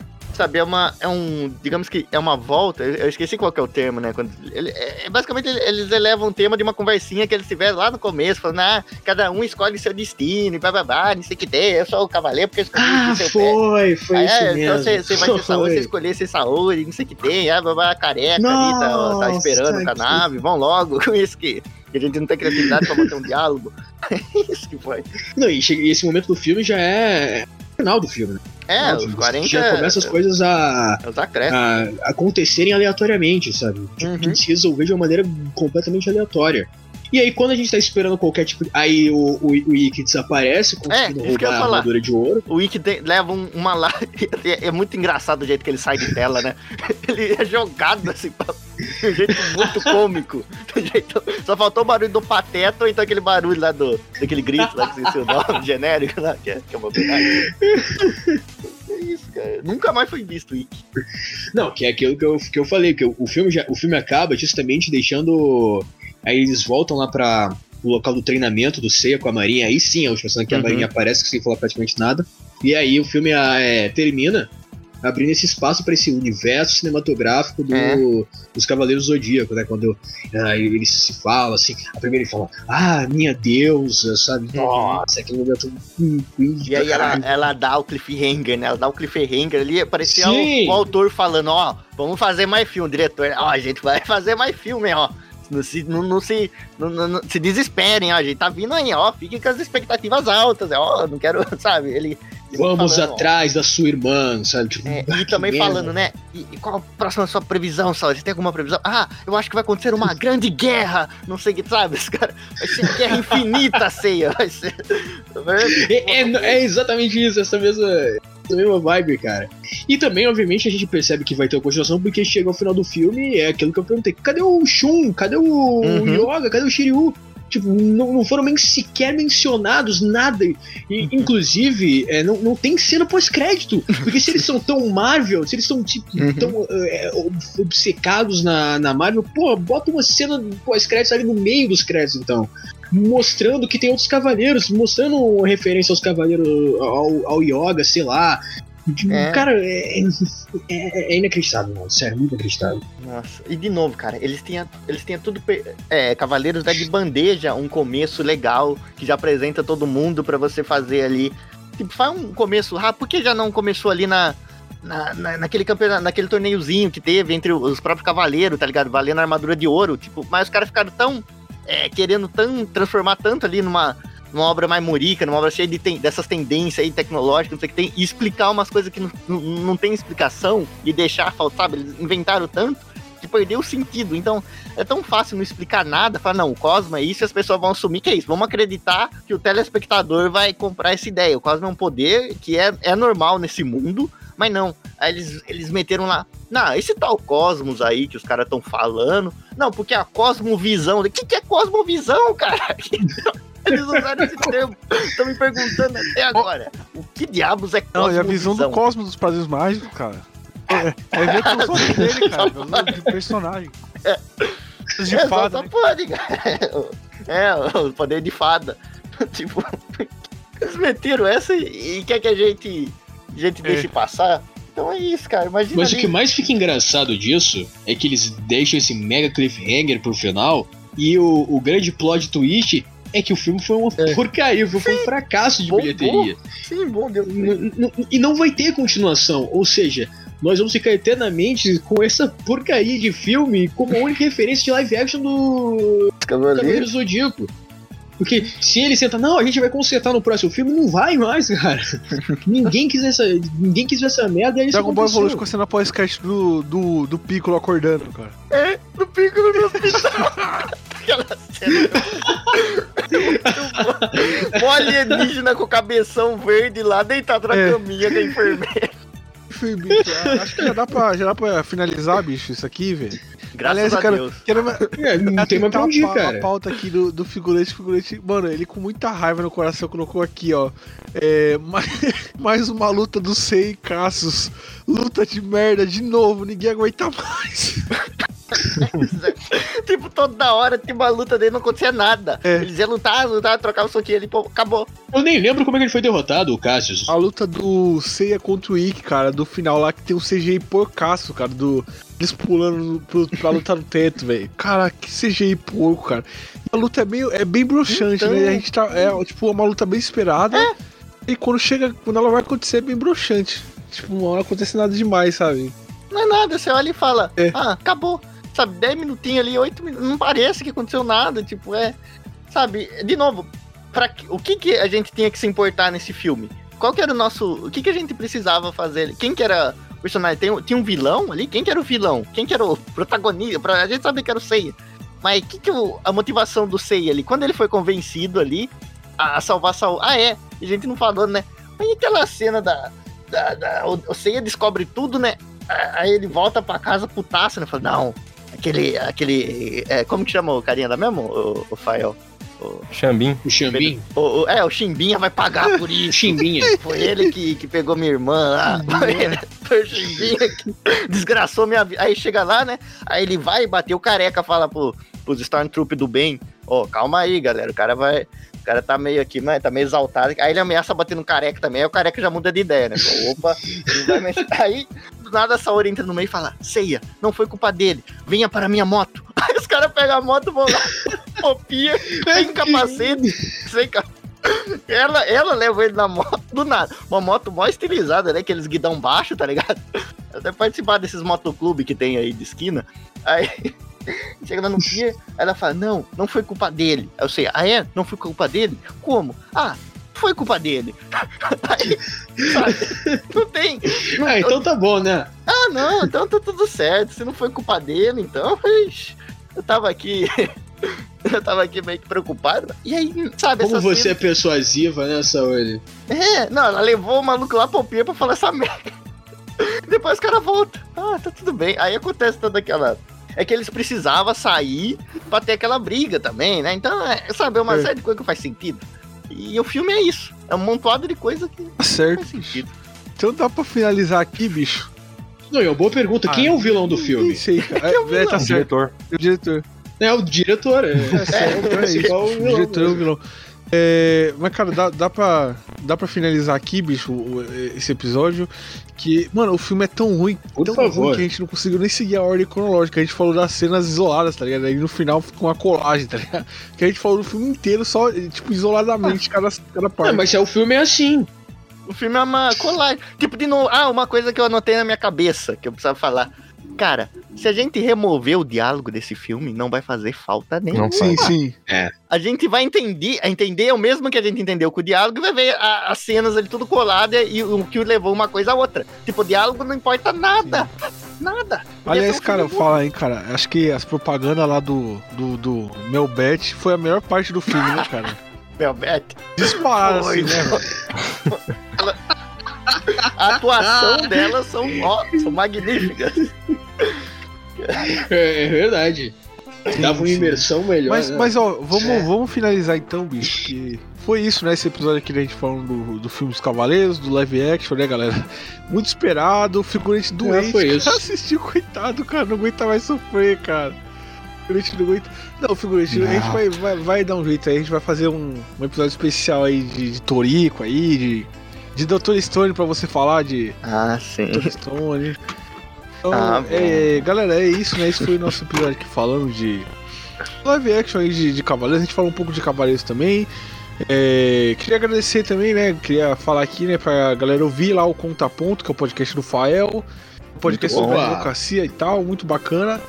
Speaker 3: Sabe, é uma. É um. Digamos que é uma volta. Eu esqueci qual que é o termo, né? Quando, ele, é, é basicamente ele- eles elevam o tema de uma conversinha que eles tiveram lá no começo, falando, ah, cada um escolhe seu destino e bababá, não sei o que tem, eu sou o cavaleiro porque eu escolhi
Speaker 5: Ah,
Speaker 3: seu pé.
Speaker 5: foi, foi
Speaker 3: Ah,
Speaker 5: isso
Speaker 3: é,
Speaker 5: mesmo.
Speaker 3: então você, você vai ser Saori,
Speaker 5: Foi.
Speaker 3: você escolher ser Saori, não sei o que tem, ah, babá, careca ali, tá, tá
Speaker 5: Nossa,
Speaker 3: esperando com a
Speaker 5: que-
Speaker 3: nave, vão logo, com isso que, que a gente não tem criatividade pra manter um diálogo. isso que foi.
Speaker 5: Não, e, chega- esse momento do filme já é o final do filme, né?
Speaker 3: É,
Speaker 5: Nossa,
Speaker 3: os 40
Speaker 5: Já começa as coisas a,
Speaker 3: é os acréscimos.
Speaker 5: a acontecerem aleatoriamente, sabe? Tipo,
Speaker 3: Uhum.
Speaker 5: que se resolver de uma maneira completamente aleatória. E aí, quando a gente tá esperando qualquer tipo de. Aí o, o, o Ikki desaparece, conseguindo
Speaker 3: É,
Speaker 5: roubar a armadura de ouro.
Speaker 3: O Wiki tem- leva um- uma lá. É, é muito engraçado o jeito que ele sai de tela, né? Ele é jogado assim, pra- de um jeito muito cômico. De jeito- Só faltou o barulho do pateta ou então aquele barulho lá do. daquele grito lá que o nome genérico lá, que é, que é uma verdade. É isso, cara. Nunca mais foi visto o Wiki.
Speaker 5: Não, que é aquilo que eu, que eu falei, que o filme já, o filme acaba justamente deixando. Aí eles voltam lá pra o local do treinamento do Seiya com a Marinha. Aí sim, a última cena que a
Speaker 3: Uhum.
Speaker 5: Marinha aparece sem falar praticamente nada. E aí o filme ah, é, termina abrindo esse espaço pra esse universo cinematográfico do-
Speaker 3: É.
Speaker 5: dos Cavaleiros Zodíaco, né? Quando ah, eles se falam assim, a primeira ele fala, ah, minha deusa, sabe? Nossa, aquele momento.
Speaker 3: Uhum. E aí ela, ela dá o cliffhanger, né? Ela dá o cliffhanger ali, parecia o, o autor falando, ó, vamos fazer mais filme, o diretor, ó, a gente vai fazer mais filme, ó. Não se, não, não se, não, não- se desesperem, ó, a gente tá vindo aí, ó, fiquem com as expectativas altas, ó, não quero, sabe, ele... ele
Speaker 5: Vamos
Speaker 3: falando, ó.
Speaker 5: atrás da sua irmã, sabe? Tipo,
Speaker 3: É,
Speaker 5: ah,
Speaker 3: e também
Speaker 5: merda.
Speaker 3: falando, né? E, e qual a próxima sua previsão, Saul? Você tem alguma previsão? Ah, eu acho que vai acontecer uma grande guerra. Não sei o que, sabe? Esse cara, vai ser guerra infinita, ceia. Vai ser.
Speaker 5: É, é- é exatamente isso, essa mesma, essa mesma vibe, cara. E também, obviamente, a gente percebe que vai ter uma continuação porque chega ao final do filme é aquilo que eu perguntei: cadê o Shun? Cadê o
Speaker 3: Uhum.
Speaker 5: Yoga? Cadê o Shiryu? Tipo, não, não foram nem sequer mencionados, nada. E, inclusive, é, não, não tem cena pós-crédito. Porque se eles são tão Marvel, se eles estão tipo,
Speaker 3: Uhum.
Speaker 5: tão é, obcecados na, na Marvel, pô, bota uma cena pós-crédito ali no meio dos créditos, então mostrando que tem outros cavaleiros, mostrando uma referência aos cavaleiros, ao, ao yoga, sei lá.
Speaker 3: É.
Speaker 5: Cara, é, é, é inacreditável, mano. Sério, muito inacreditável.
Speaker 3: Nossa, e de novo, cara, eles tinham, eles tinham tudo. É, Cavaleiros dá de bandeja um começo legal, que já apresenta todo mundo pra você fazer ali. Tipo, faz um começo rápido. Por que já não começou ali na. Na, na- naquele campeonato, naquele torneiozinho que teve entre os próprios cavaleiros, tá ligado? Valendo a armadura de ouro. Tipo, mas os caras ficaram tão. É, querendo tão, transformar tanto ali numa, numa obra mais murica, numa obra cheia de ten- dessas tendências aí tecnológicas, não sei o que tem, e explicar umas coisas que não, não, não tem explicação e deixar faltar, sabe? Eles inventaram tanto que perdeu o sentido. Então, é tão fácil não explicar nada, falar, não, o Cosmo é isso, e as pessoas vão assumir que é isso. Vamos acreditar que o telespectador vai comprar essa ideia. O Cosmo é um poder que é, é normal nesse mundo, mas não. Aí eles, eles meteram lá, não, esse tal Cosmos aí que os caras estão falando, não, porque a Cosmovisão, o que, que é Cosmovisão, cara? Eles usaram esse termo, estão me perguntando até agora. O que diabos é
Speaker 2: Não, e a
Speaker 3: Cosmovisão?
Speaker 2: visão do cosmos dos padrinhos mágicos, cara. É, é olhos dele, cara. de personagem. Os de
Speaker 3: é,
Speaker 2: fada,
Speaker 3: só,
Speaker 2: né?
Speaker 3: pode, cara. É, o poder de fada. tipo, eles meteram essa e, e quer que a gente, a gente deixe passar. Então é isso, cara. Imagina.
Speaker 5: Mas o
Speaker 3: ali-
Speaker 5: que mais fica engraçado disso é que eles deixam esse mega cliffhanger pro final e o, o grande plot twist é que o filme foi uma
Speaker 3: É.
Speaker 5: porcaria, o filme foi um fracasso de
Speaker 3: Bom,
Speaker 5: bilheteria.
Speaker 3: Sim, bom Deus.
Speaker 5: E não vai ter continuação, ou seja, nós vamos ficar eternamente com essa porcaria de filme como a única referência de live action do Cavaleiro Zodíaco. Porque se ele senta, não, a gente vai consertar no próximo filme, não vai mais, cara. ninguém quis essa, ninguém quis ver essa merda e é
Speaker 2: Dragon Ball. Evolution com a cena pós-cast do, do, do Piccolo acordando, cara.
Speaker 3: É, no Piccolo no hospital. Aquela cena. Mó alienígena com o cabeção verde lá, deitado na
Speaker 2: É.
Speaker 3: caminha da enfermeira.
Speaker 2: Enfim, bicho, acho que já dá, pra, já dá pra finalizar, bicho, isso aqui, velho.
Speaker 3: Graças
Speaker 2: Aliás,
Speaker 3: a
Speaker 2: cara,
Speaker 3: Deus.
Speaker 2: quero,
Speaker 5: É, não tem mais pra onde cara.
Speaker 2: a pauta aqui do, do figurante, figurante. Mano, ele com muita raiva no coração colocou aqui, ó. É, mais, mais uma luta do Sei e Cassius. Luta de merda de novo, ninguém aguenta mais.
Speaker 3: tipo, toda hora tinha uma luta dele, não acontecia nada.
Speaker 2: É.
Speaker 3: Eles iam lutar, lutar, trocar o soquinho ali, pô, acabou.
Speaker 5: Eu nem lembro como é que ele foi derrotado, o Cassius.
Speaker 2: A luta do Seiya contra o Ikki, cara, do final lá que tem um CGI porcaço, cara, do. Eles pulando pro, pra lutar no teto, velho. Cara, que CGI porco, cara. E a luta é, meio, é bem broxante,
Speaker 3: Então.
Speaker 2: né? A gente tá. É, tipo, uma luta bem esperada. E quando chega, quando ela vai acontecer, é bem broxante. Tipo, não acontece nada demais, sabe?
Speaker 3: Não é nada, você olha e fala,
Speaker 2: É.
Speaker 3: ah, acabou. Sabe, 10 minutinhos ali, 8 minutos, não parece que aconteceu nada, tipo, é. Sabe, de novo, pra, que- o que, que a gente tinha que se importar nesse filme? Qual que era o nosso. O que, que a gente precisava fazer? Quem que era personagem? Tem, tinha um vilão ali? Quem que era o vilão? Quem que era o protagonista? A gente sabia que era o Seiya. Mas que que o, a motivação do Seiya ali? Quando ele foi convencido ali a, a salvar Saul. Ah, é. A gente não falou, né? Mas aquela cena da. da, da o, o Seiya descobre tudo, né? Aí ele volta pra casa putaço, né? Fala, não, aquele. aquele é, como que chama o carinha da mesmo, o, o Fael? O,
Speaker 4: Xambim.
Speaker 5: O Xambim.
Speaker 3: o- o- é, o Chimbinha vai pagar por
Speaker 5: O
Speaker 3: isso.
Speaker 5: Chimbinha.
Speaker 3: Foi ele que, que pegou minha irmã lá. Foi, ele- foi o Chimbinha que desgraçou minha vida. Aí chega lá, né? Aí ele vai bater o careca, fala pro, pros Stormtrooper do bem: Ó, calma aí, galera. O cara vai. O cara tá meio aqui, mas tá meio exaltado. Aí ele ameaça bater no careca também. Aí o careca já muda de ideia, né? Opa. Aí, do nada, a Saori entra no meio e fala: Ceia, não foi culpa dele. Venha para a minha moto. Aí os caras pegam a moto, vão lá, copia, sem capacete, sem capacete. Ela, ela leva ele na moto do nada. Uma moto mó estilizada, né? Aqueles guidão baixo, tá ligado? Até participar desses motoclube que tem aí de esquina. Aí chega lá no pier, aí ela fala: Não, não foi culpa dele. Eu sei, ah é? Não foi culpa dele? Como? Ah, foi culpa dele. Aí? Não tem. Não,
Speaker 5: Ah, então tá bom, né?
Speaker 3: ah, não, então tá tudo certo. Se não foi culpa dele, então. Eu tava aqui. Eu tava aqui meio que preocupado. E aí, sabe,
Speaker 5: Como você
Speaker 3: cena-
Speaker 5: é persuasiva, né, Saori?
Speaker 3: É, não, ela levou o maluco lá pro pier pra falar essa merda. Depois o cara volta. Ah, tá tudo bem. Aí acontece toda aquela. É que eles precisavam sair pra ter aquela briga também, né? Então, é, sabe, é uma
Speaker 2: É.
Speaker 3: série de coisas que faz sentido. E o filme é isso. É um montoado de coisa que
Speaker 2: Tá certo.
Speaker 3: faz sentido.
Speaker 2: Então dá pra finalizar aqui, bicho.
Speaker 5: Não, é uma boa pergunta. Quem é o vilão do filme?
Speaker 2: sei. É,
Speaker 3: é o
Speaker 2: é, tá
Speaker 3: vilão?
Speaker 2: certo.
Speaker 4: Diretor.
Speaker 2: O diretor.
Speaker 5: É o diretor. É,
Speaker 2: É, certo,
Speaker 5: é,
Speaker 2: é isso.
Speaker 5: igual o
Speaker 2: O
Speaker 5: vilão.
Speaker 2: diretor é o vilão. É, mas, cara, dá, dá, pra, dá pra finalizar aqui, bicho, esse episódio. Que, mano, o filme é tão ruim,
Speaker 5: Por
Speaker 2: tão
Speaker 5: favor.
Speaker 2: ruim que a gente não conseguiu nem seguir a ordem cronológica. A gente falou das cenas isoladas, tá ligado? Aí no final fica uma colagem, tá ligado? Que a gente falou do filme inteiro, só, tipo, isoladamente, cada, cada
Speaker 5: Ah,
Speaker 2: parte.
Speaker 5: mas é, o filme é assim.
Speaker 3: O filme é uma colagem. Tipo, de novo. Ah, uma coisa que eu anotei na minha cabeça, que eu precisava falar. Cara, se a gente remover o diálogo desse filme, não vai fazer falta nenhuma.
Speaker 4: Não
Speaker 2: Sim, sim.
Speaker 3: A gente vai entender, entender o mesmo que a gente entendeu com o diálogo e vai ver a- as cenas ali tudo colada e o que levou uma coisa a outra. Tipo, o diálogo não importa nada. Nada. Podia
Speaker 2: Aliás,
Speaker 3: um
Speaker 2: cara,
Speaker 3: filme
Speaker 2: fala aí, cara. Acho que as propagandas lá do, do, do Melbet foi a melhor parte do filme, né, cara?
Speaker 3: Velvet.
Speaker 2: Disparado,
Speaker 3: Foi.
Speaker 2: assim, né, velho?
Speaker 3: A atuação delas são, ó, são magníficas.
Speaker 5: É, é verdade. Dava uma imersão melhor.
Speaker 2: Mas,
Speaker 5: né?
Speaker 2: mas ó, vamos,
Speaker 3: É.
Speaker 2: vamos finalizar então, bicho. Que foi isso, né? Esse episódio aqui da gente falando do, do filme dos Cavaleiros, do live action, né, galera? Muito esperado, o figurante doente.
Speaker 5: foi isso.
Speaker 2: cara, assistiu, coitado, cara, não aguenta mais sofrer, cara. O figurante não aguenta. Não, o figurante, a gente
Speaker 4: Não.
Speaker 2: vai, vai, vai dar um jeito aí, a gente vai fazer um, um episódio especial aí de, de Torico aí, de, de Dr. Stone pra você falar de
Speaker 3: Ah, sim.
Speaker 2: Dr. Stone. Então,
Speaker 3: Ah,
Speaker 2: é, galera, é isso, né? Esse foi o nosso episódio aqui falando de live action aí de, de Cavaleiros. A gente falou um pouco de Cavaleiros também. É, queria agradecer também, né? Queria falar aqui, né, pra galera ouvir lá o Contaponto, que é o podcast do Fael. O podcast sobre advocacia e tal, muito bacana.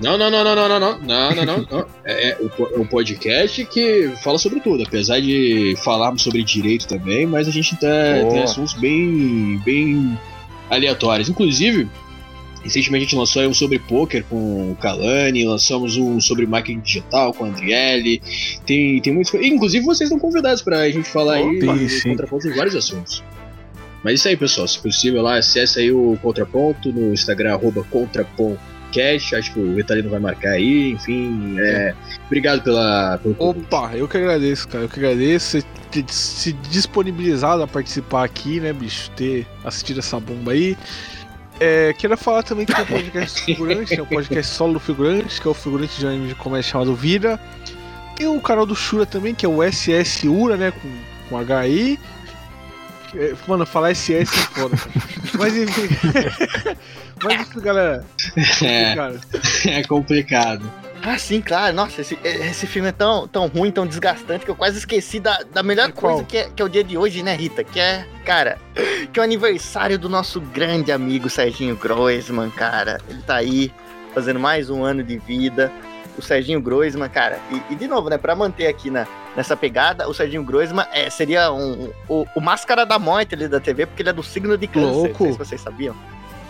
Speaker 5: Não, não, não, não, não, não, não, não, não, não. É, é é um podcast que fala sobre tudo, apesar de falarmos sobre direito também, mas a gente tá, tem assuntos bem, bem aleatórios. Inclusive, recentemente a gente lançou um sobre poker com o Kalani, lançamos um sobre marketing digital com a Andriele. Tem, tem muitos. Inclusive, vocês estão convidados pra gente falar aí
Speaker 2: Sim,
Speaker 5: contraponto em vários assuntos. Mas isso aí, pessoal. Se possível, lá, acesse aí o Contraponto no Instagram, arroba. Acho que o Vitalino vai marcar aí. Enfim, é, obrigado pela. Pelo.
Speaker 2: Opa, eu que agradeço, cara. Eu que agradeço ter se disponibilizado a participar aqui, né, bicho? Ter assistido essa bomba aí. É, quero falar também que tem um podcast figurante, né, um podcast solo do figurante, que é o figurante de anime de comédia chamado Vira. E o canal do Shura também, que é o SS Ura, né, com, com HI. É, Mano, falar SS é foda. Mas enfim. Mas enfim, galera.
Speaker 5: É,
Speaker 2: Cara,
Speaker 5: é complicado.
Speaker 3: Ah, sim, claro. Nossa, esse, esse filme é tão, tão ruim, tão desgastante que eu quase esqueci da, da melhor coisa que é, que é o dia de hoje, né, Rita? Que é, cara, que é o aniversário do nosso grande amigo Serginho Groisman, cara. Ele tá aí fazendo mais um ano de vida. O Serginho Groisman, cara, e, e de novo, né, pra manter aqui na, nessa pegada, o Serginho Groisman é, seria um, o, o máscara da morte ali da TV, porque ele é do signo de câncer.
Speaker 2: Louco.
Speaker 3: Não sei se vocês sabiam.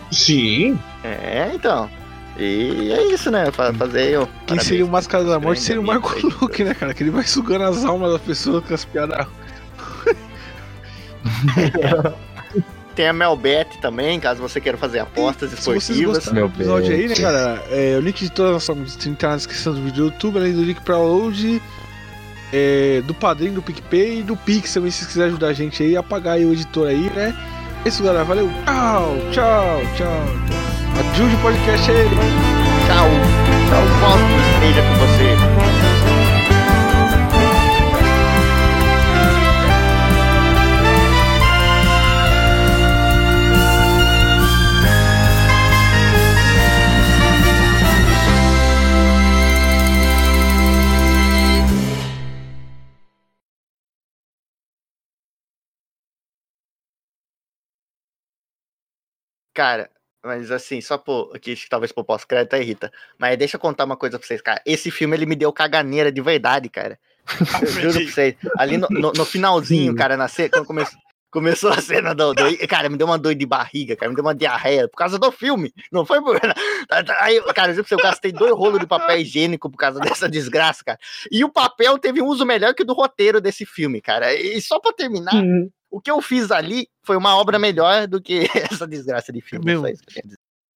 Speaker 5: Sim.
Speaker 3: É, então. E é isso, né? fa- Fazer o.
Speaker 2: quem seria o Máscara da Morte seria o Marco
Speaker 3: aí.
Speaker 2: Luke, né, cara? Que ele vai sugando as almas das pessoas com as piadas.
Speaker 3: Tem a Melbet também, caso você queira fazer apostas
Speaker 2: Se vocês
Speaker 3: esportivas.
Speaker 2: gostaram do
Speaker 4: Meu
Speaker 2: episódio aí, né, galera? É, o link de toda a nossa música tá na descrição do vídeo do YouTube, além do link pra download, é, do padrinho, do PicPay e do Pix também, se vocês quiserem ajudar a gente aí a pagar aí o editor aí, né? É isso, galera. Valeu. Tchau, tchau, tchau. Ajude o podcast aí.
Speaker 3: Tchau. Tchau, o cosmos esteja com você. Cara, mas assim, só por aqui, acho que talvez por pós-crédito aí, Rita. Mas deixa eu contar uma coisa pra vocês, cara. Esse filme ele me deu caganeira de verdade, cara. Eu juro pra vocês. Ali no, no- no finalzinho, cara, na cena, quando começou, começou a cena do, do- Cara, me deu uma dor de barriga, cara. Me deu uma diarreia por causa do filme. Não foi por. Aí, cara, eu juro pra você, eu gastei dois rolos de papel higiênico por causa dessa desgraça, cara. E o papel teve um uso melhor que o do roteiro desse filme, cara. E só pra terminar, o que eu fiz ali foi uma obra melhor do que essa desgraça de filme.
Speaker 2: Meu.